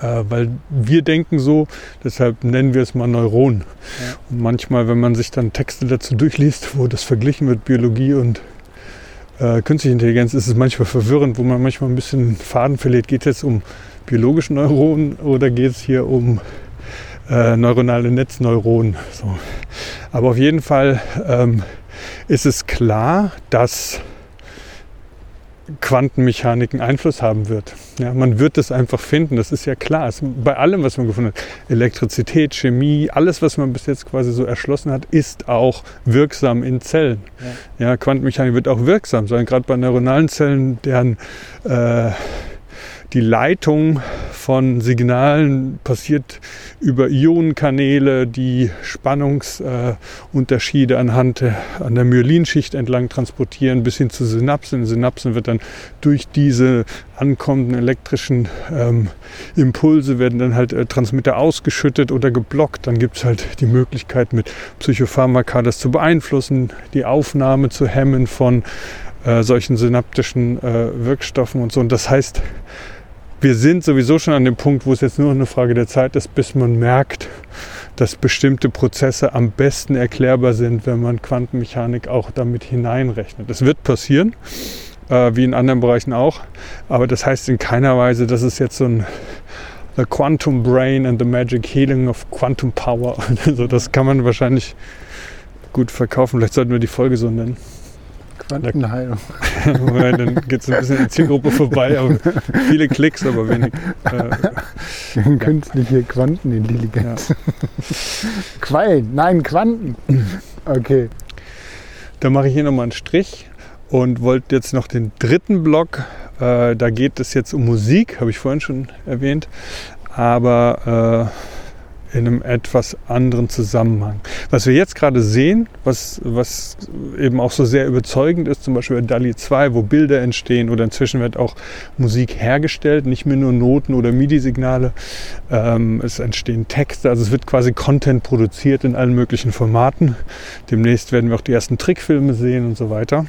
äh, weil wir denken so, deshalb nennen wir es mal Neuron. Ja. Und manchmal, wenn man sich dann Texte dazu durchliest, wo das verglichen wird, Biologie und äh, künstliche Intelligenz, ist es manchmal verwirrend, wo man manchmal ein bisschen Faden verliert. Geht es jetzt um biologische Neuronen oder geht es hier um äh, neuronale Netzneuronen? So. Aber auf jeden Fall ähm, ist es klar, dass Quantenmechanik einen Einfluss haben wird. Ja, man wird es einfach finden, das ist ja klar. Es, bei allem, was man gefunden hat, Elektrizität, Chemie, alles, was man bis jetzt quasi so erschlossen hat, ist auch wirksam in Zellen. Ja, Quantenmechanik wird auch wirksam sein, gerade bei neuronalen Zellen, deren äh, die Leitung von Signalen passiert über Ionenkanäle, die Spannungsunterschiede anhand der, an der Myelinschicht entlang transportieren bis hin zu Synapsen. Synapsen wird dann durch diese ankommenden elektrischen ähm, Impulse werden dann halt äh, Transmitter ausgeschüttet oder geblockt. Dann gibt es halt die Möglichkeit mit Psychopharmaka das zu beeinflussen, die Aufnahme zu hemmen von äh, solchen synaptischen äh, Wirkstoffen und so. Und das heißt, wir sind sowieso schon an dem Punkt, wo es jetzt nur eine Frage der Zeit ist, bis man merkt, dass bestimmte Prozesse am besten erklärbar sind, wenn man Quantenmechanik auch damit hineinrechnet. Das wird passieren, äh, wie in anderen Bereichen auch, aber das heißt in keiner Weise, dass es jetzt so ein The Quantum Brain and the Magic Healing of Quantum Power. Also das kann man wahrscheinlich gut verkaufen. Vielleicht sollten wir die Folge so nennen. Quantenheilung. dann geht es ein bisschen an die Zielgruppe vorbei, viele Klicks, aber wenig. Äh, Künstliche Quantenintelligenz. Ja. Quallen, nein, Quanten. Okay. Dann mache ich hier nochmal einen Strich und wollte jetzt noch den dritten Block. Äh, da geht es jetzt um Musik, habe ich vorhin schon erwähnt. Aber äh, in einem etwas anderen Zusammenhang. Was wir jetzt gerade sehen, was, was eben auch so sehr überzeugend ist, zum Beispiel bei DALI 2, wo Bilder entstehen oder inzwischen wird auch Musik hergestellt, nicht mehr nur Noten oder MIDI-Signale. Ähm, es entstehen Texte, also es wird quasi Content produziert in allen möglichen Formaten. Demnächst werden wir auch die ersten Trickfilme sehen und so weiter.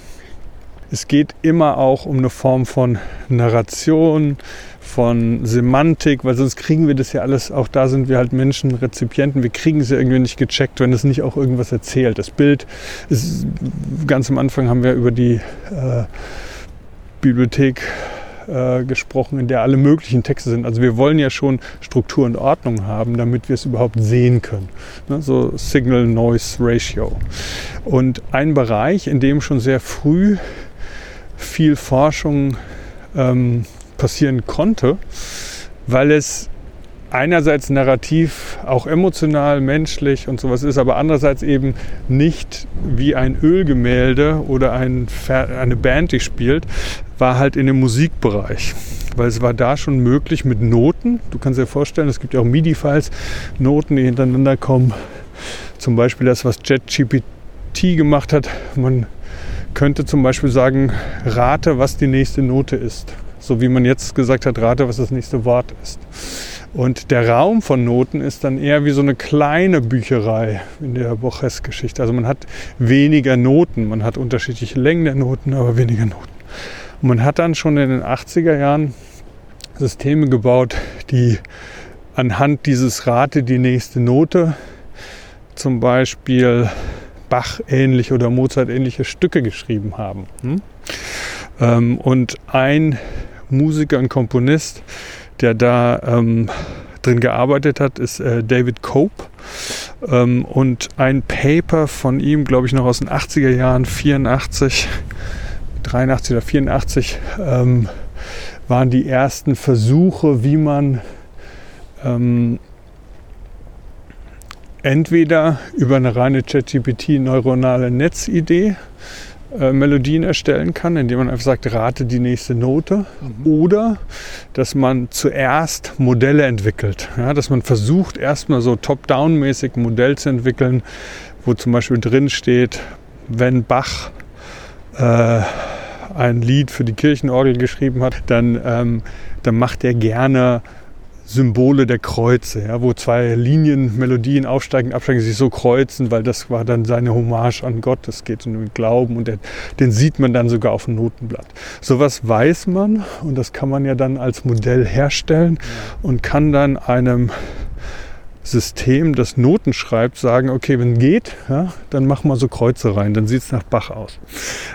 Es geht immer auch um eine Form von Narration, von Semantik, weil sonst kriegen wir das ja alles, auch da sind wir halt Menschen, Rezipienten, wir kriegen es ja irgendwie nicht gecheckt, wenn es nicht auch irgendwas erzählt. Das Bild ist, ganz am Anfang haben wir über die äh, Bibliothek äh, gesprochen, in der alle möglichen Texte sind. Also wir wollen ja schon Struktur und Ordnung haben, damit wir es überhaupt sehen können. Ne? So Signal-Noise-Ratio. Und ein Bereich, in dem schon sehr früh viel Forschung ähm, passieren konnte, weil es einerseits narrativ auch emotional, menschlich und sowas ist, aber andererseits eben nicht wie ein Ölgemälde oder ein, eine Band, die spielt, war halt in dem Musikbereich. Weil es war da schon möglich mit Noten. Du kannst dir vorstellen, es gibt ja auch MIDI-Files, Noten, die hintereinander kommen. Zum Beispiel das, was JetGPT gemacht hat. Man könnte zum Beispiel sagen, rate, was die nächste Note ist. So wie man jetzt gesagt hat, rate, was das nächste Wort ist. Und der Raum von Noten ist dann eher wie so eine kleine Bücherei in der Borges-Geschichte. Also man hat weniger Noten, man hat unterschiedliche Längen der Noten, aber weniger Noten. Und man hat dann schon in den 80er Jahren Systeme gebaut, die anhand dieses Rate die nächste Note zum Beispiel Bach-ähnliche oder Mozart-ähnliche Stücke geschrieben haben. Hm? Ähm, und ein Musiker und Komponist, der da ähm, drin gearbeitet hat, ist äh, David Cope. Ähm, und ein Paper von ihm, glaube ich, noch aus den 80er Jahren, 84, 83 oder 84, ähm, waren die ersten Versuche, wie man ähm, entweder über eine reine ChatGPT neuronale Netzidee äh, Melodien erstellen kann, indem man einfach sagt, rate die nächste Note. Mhm. Oder dass man zuerst Modelle entwickelt. Ja, dass man versucht, erstmal so top-down-mäßig ein Modell zu entwickeln, wo zum Beispiel drin steht, wenn Bach äh, ein Lied für die Kirchenorgel geschrieben hat, dann, ähm, dann macht er gerne Symbole der Kreuze, ja, wo zwei Linien, Melodien aufsteigen, absteigen, sich so kreuzen, weil das war dann seine Hommage an Gott. Das geht um den Glauben und der, den sieht man dann sogar auf dem Notenblatt. Sowas weiß man und das kann man ja dann als Modell herstellen und kann dann einem System, das Noten schreibt, sagen, okay, wenn geht, ja, dann mach mal so Kreuze rein, dann sieht es nach Bach aus.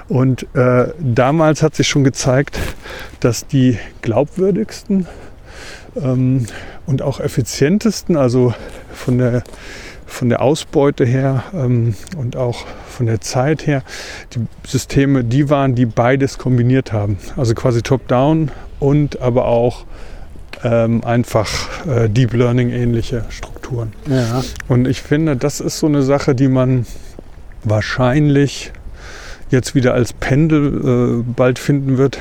Und äh, damals hat sich schon gezeigt, dass die glaubwürdigsten ähm, und auch effizientesten, also von der, von der Ausbeute her ähm, und auch von der Zeit her, die Systeme, die waren, die beides kombiniert haben. Also quasi Top-Down und aber auch ähm, einfach äh, Deep Learning ähnliche Strukturen. Ja. Und ich finde, das ist so eine Sache, die man wahrscheinlich jetzt wieder als Pendel äh, bald finden wird,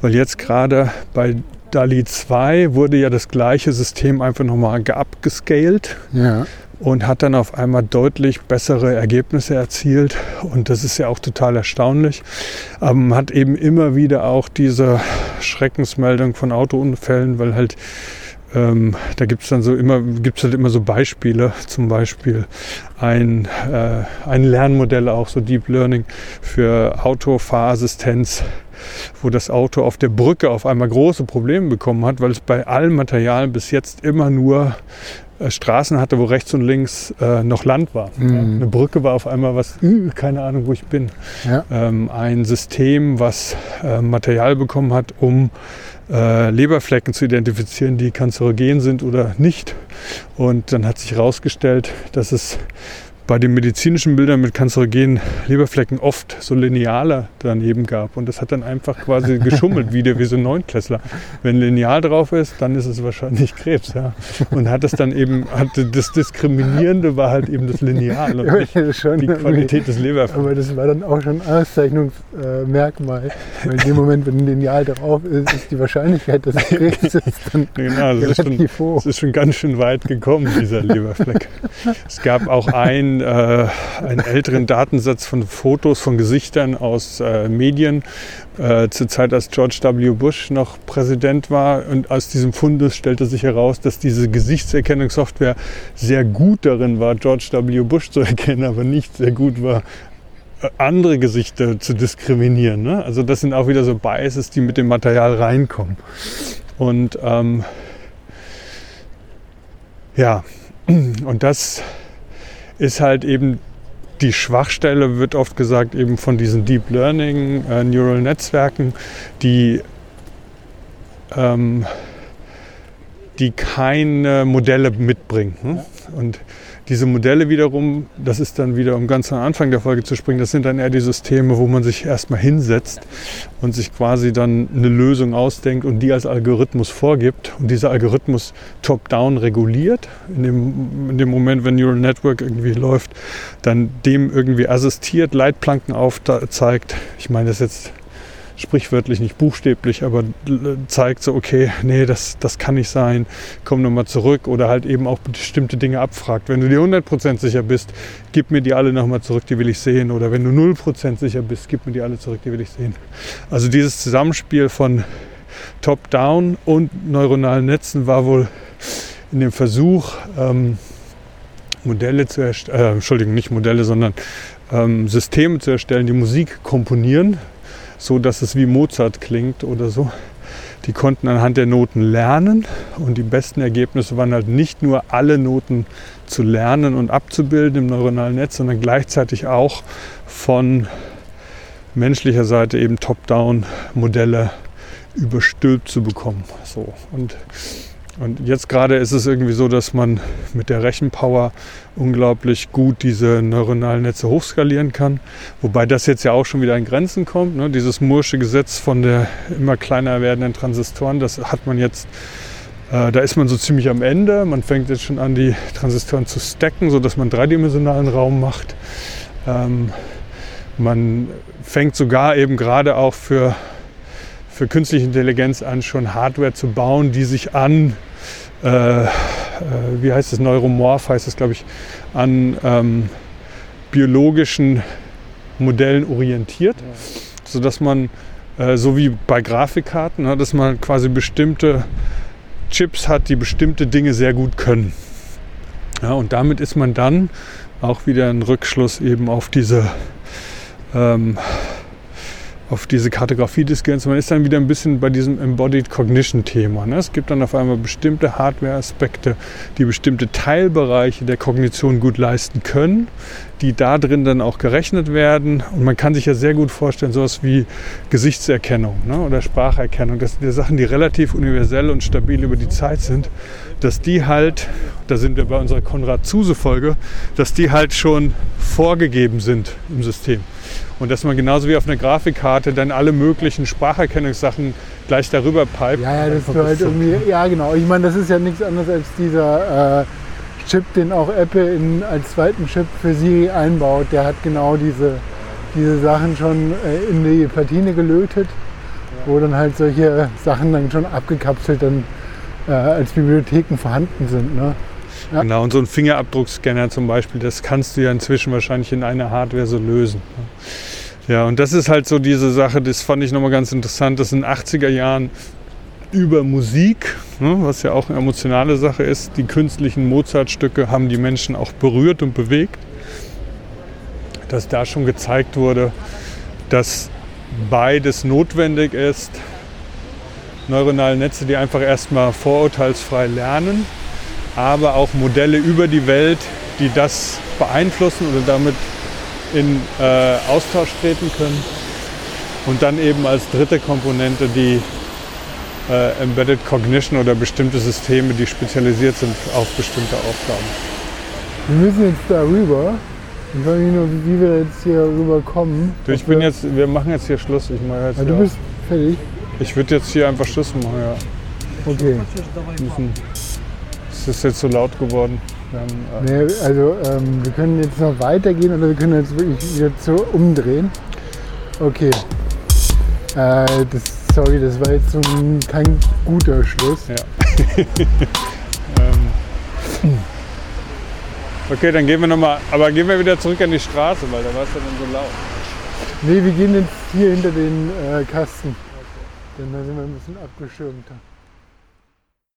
weil jetzt gerade bei DALI 2 wurde ja das gleiche System einfach nochmal geupgescaled ja. und hat dann auf einmal deutlich bessere Ergebnisse erzielt. Und das ist ja auch total erstaunlich. Aber man hat eben immer wieder auch diese Schreckensmeldung von Autounfällen, weil halt ähm, da gibt es dann so immer, gibt's halt immer so Beispiele, zum Beispiel ein, äh, ein Lernmodell auch, so Deep Learning für Autofahrassistenz wo das Auto auf der Brücke auf einmal große Probleme bekommen hat, weil es bei allen Materialien bis jetzt immer nur äh, Straßen hatte, wo rechts und links äh, noch Land war. Mhm. Ja, eine Brücke war auf einmal was, äh, keine Ahnung, wo ich bin. Ja. Ähm, ein System, was äh, Material bekommen hat, um äh, Leberflecken zu identifizieren, die kanzerogen sind oder nicht. Und dann hat sich herausgestellt, dass es bei den medizinischen Bildern mit kanzerogenen Leberflecken oft so Lineale daneben gab. Und das hat dann einfach quasi geschummelt, wie, der, wie so ein Neunklässler. Wenn Lineal drauf ist, dann ist es wahrscheinlich Krebs. Ja. Und hat es dann eben, hatte das Diskriminierende war halt eben das Lineal und nicht die Qualität des Leberfleckens. Aber das war dann auch schon ein Auszeichnungsmerkmal. Weil in dem Moment, wenn ein Lineal drauf ist, ist die Wahrscheinlichkeit, dass es Krebs ist, dann genau, das relativ ist schon, hoch. Das ist schon ganz schön weit gekommen, dieser Leberfleck. es gab auch ein äh, einen älteren Datensatz von Fotos von Gesichtern aus äh, Medien äh, zur Zeit, als George W. Bush noch Präsident war. Und aus diesem Fundus stellte sich heraus, dass diese Gesichtserkennungssoftware sehr gut darin war, George W. Bush zu erkennen, aber nicht sehr gut war, äh, andere Gesichter zu diskriminieren. Ne? Also das sind auch wieder so Biases, die mit dem Material reinkommen. Und ähm, ja, und das ist halt eben die Schwachstelle, wird oft gesagt, eben von diesen Deep Learning äh, Neural Netzwerken, die, ähm, die keine Modelle mitbringen. Hm? Und diese Modelle wiederum, das ist dann wieder, um ganz am Anfang der Folge zu springen, das sind dann eher die Systeme, wo man sich erstmal hinsetzt und sich quasi dann eine Lösung ausdenkt und die als Algorithmus vorgibt und dieser Algorithmus top-down reguliert. In dem, in dem Moment, wenn Neural Network irgendwie läuft, dann dem irgendwie assistiert, Leitplanken aufzeigt. Ich meine das jetzt sprichwörtlich, nicht buchstäblich, aber zeigt so, okay, nee, das, das kann nicht sein, komm nochmal zurück oder halt eben auch bestimmte Dinge abfragt. Wenn du dir 100% sicher bist, gib mir die alle nochmal zurück, die will ich sehen. Oder wenn du 0% sicher bist, gib mir die alle zurück, die will ich sehen. Also dieses Zusammenspiel von Top-Down und neuronalen Netzen war wohl in dem Versuch, ähm, Modelle zu erstellen, äh, Entschuldigung, nicht Modelle, sondern ähm, Systeme zu erstellen, die Musik komponieren, so dass es wie Mozart klingt oder so. Die konnten anhand der Noten lernen und die besten Ergebnisse waren halt nicht nur alle Noten zu lernen und abzubilden im neuronalen Netz, sondern gleichzeitig auch von menschlicher Seite eben Top-Down-Modelle überstülpt zu bekommen. So. Und und jetzt gerade ist es irgendwie so, dass man mit der Rechenpower unglaublich gut diese neuronalen Netze hochskalieren kann. Wobei das jetzt ja auch schon wieder in Grenzen kommt. Ne? Dieses Mursche Gesetz von der immer kleiner werdenden Transistoren, das hat man jetzt, äh, da ist man so ziemlich am Ende. Man fängt jetzt schon an, die Transistoren zu stacken, sodass man dreidimensionalen Raum macht. Ähm, man fängt sogar eben gerade auch für für künstliche Intelligenz an, schon Hardware zu bauen, die sich an äh, äh, wie heißt es, Neuromorph heißt es, glaube ich, an ähm, biologischen Modellen orientiert, ja. sodass man, äh, so wie bei Grafikkarten, ne, dass man quasi bestimmte Chips hat, die bestimmte Dinge sehr gut können. Ja, und damit ist man dann auch wieder ein Rückschluss eben auf diese ähm, auf diese Kartografie des Gehirns. Man ist dann wieder ein bisschen bei diesem Embodied Cognition Thema. Ne? Es gibt dann auf einmal bestimmte Hardware-Aspekte, die bestimmte Teilbereiche der Kognition gut leisten können, die da drin dann auch gerechnet werden. Und man kann sich ja sehr gut vorstellen, sowas wie Gesichtserkennung ne? oder Spracherkennung. Das sind ja Sachen, die relativ universell und stabil über die Zeit sind, dass die halt, da sind wir bei unserer Konrad-Zuse-Folge, dass die halt schon vorgegeben sind im System. Und dass man genauso wie auf einer Grafikkarte dann alle möglichen Spracherkennungssachen gleich darüber pipet. Ja, ja, das ist halt irgendwie, ja genau. Ich meine, das ist ja nichts anderes als dieser äh, Chip, den auch Apple in, als zweiten Chip für Siri einbaut. Der hat genau diese, diese Sachen schon äh, in die Platine gelötet, ja. wo dann halt solche Sachen dann schon abgekapselt dann äh, als Bibliotheken vorhanden sind. Ne? Ja. Genau, und so ein Fingerabdruckscanner zum Beispiel, das kannst du ja inzwischen wahrscheinlich in einer Hardware so lösen. Ja, und das ist halt so diese Sache, das fand ich nochmal ganz interessant, dass in den 80er Jahren über Musik, ne, was ja auch eine emotionale Sache ist, die künstlichen Mozart-Stücke haben die Menschen auch berührt und bewegt. Dass da schon gezeigt wurde, dass beides notwendig ist. Neuronale Netze, die einfach erstmal vorurteilsfrei lernen aber auch Modelle über die Welt, die das beeinflussen oder damit in äh, Austausch treten können. Und dann eben als dritte Komponente die äh, Embedded Cognition oder bestimmte Systeme, die spezialisiert sind auf bestimmte Aufgaben. Wir müssen jetzt darüber Ich weiß nicht nur, wie wir jetzt hier rüberkommen. Du, ich bin wir- jetzt, wir machen jetzt hier Schluss. Ich mache jetzt Ah, du ja, bist fertig? Ich würde jetzt hier einfach Schluss machen, ja. Okay. Müssen. Es ist jetzt so laut geworden. Haben, äh, Nee, also ähm, wir können jetzt noch weitergehen oder wir können jetzt wirklich wieder so umdrehen. Okay. Äh, das, sorry, das war jetzt so ein, kein guter Schluss. ähm, okay, dann gehen wir nochmal, aber gehen wir wieder zurück an die Straße, weil da war es ja dann so laut. Nee, wir gehen jetzt hier hinter den äh, Kasten. Denn da sind wir ein bisschen abgeschirmter.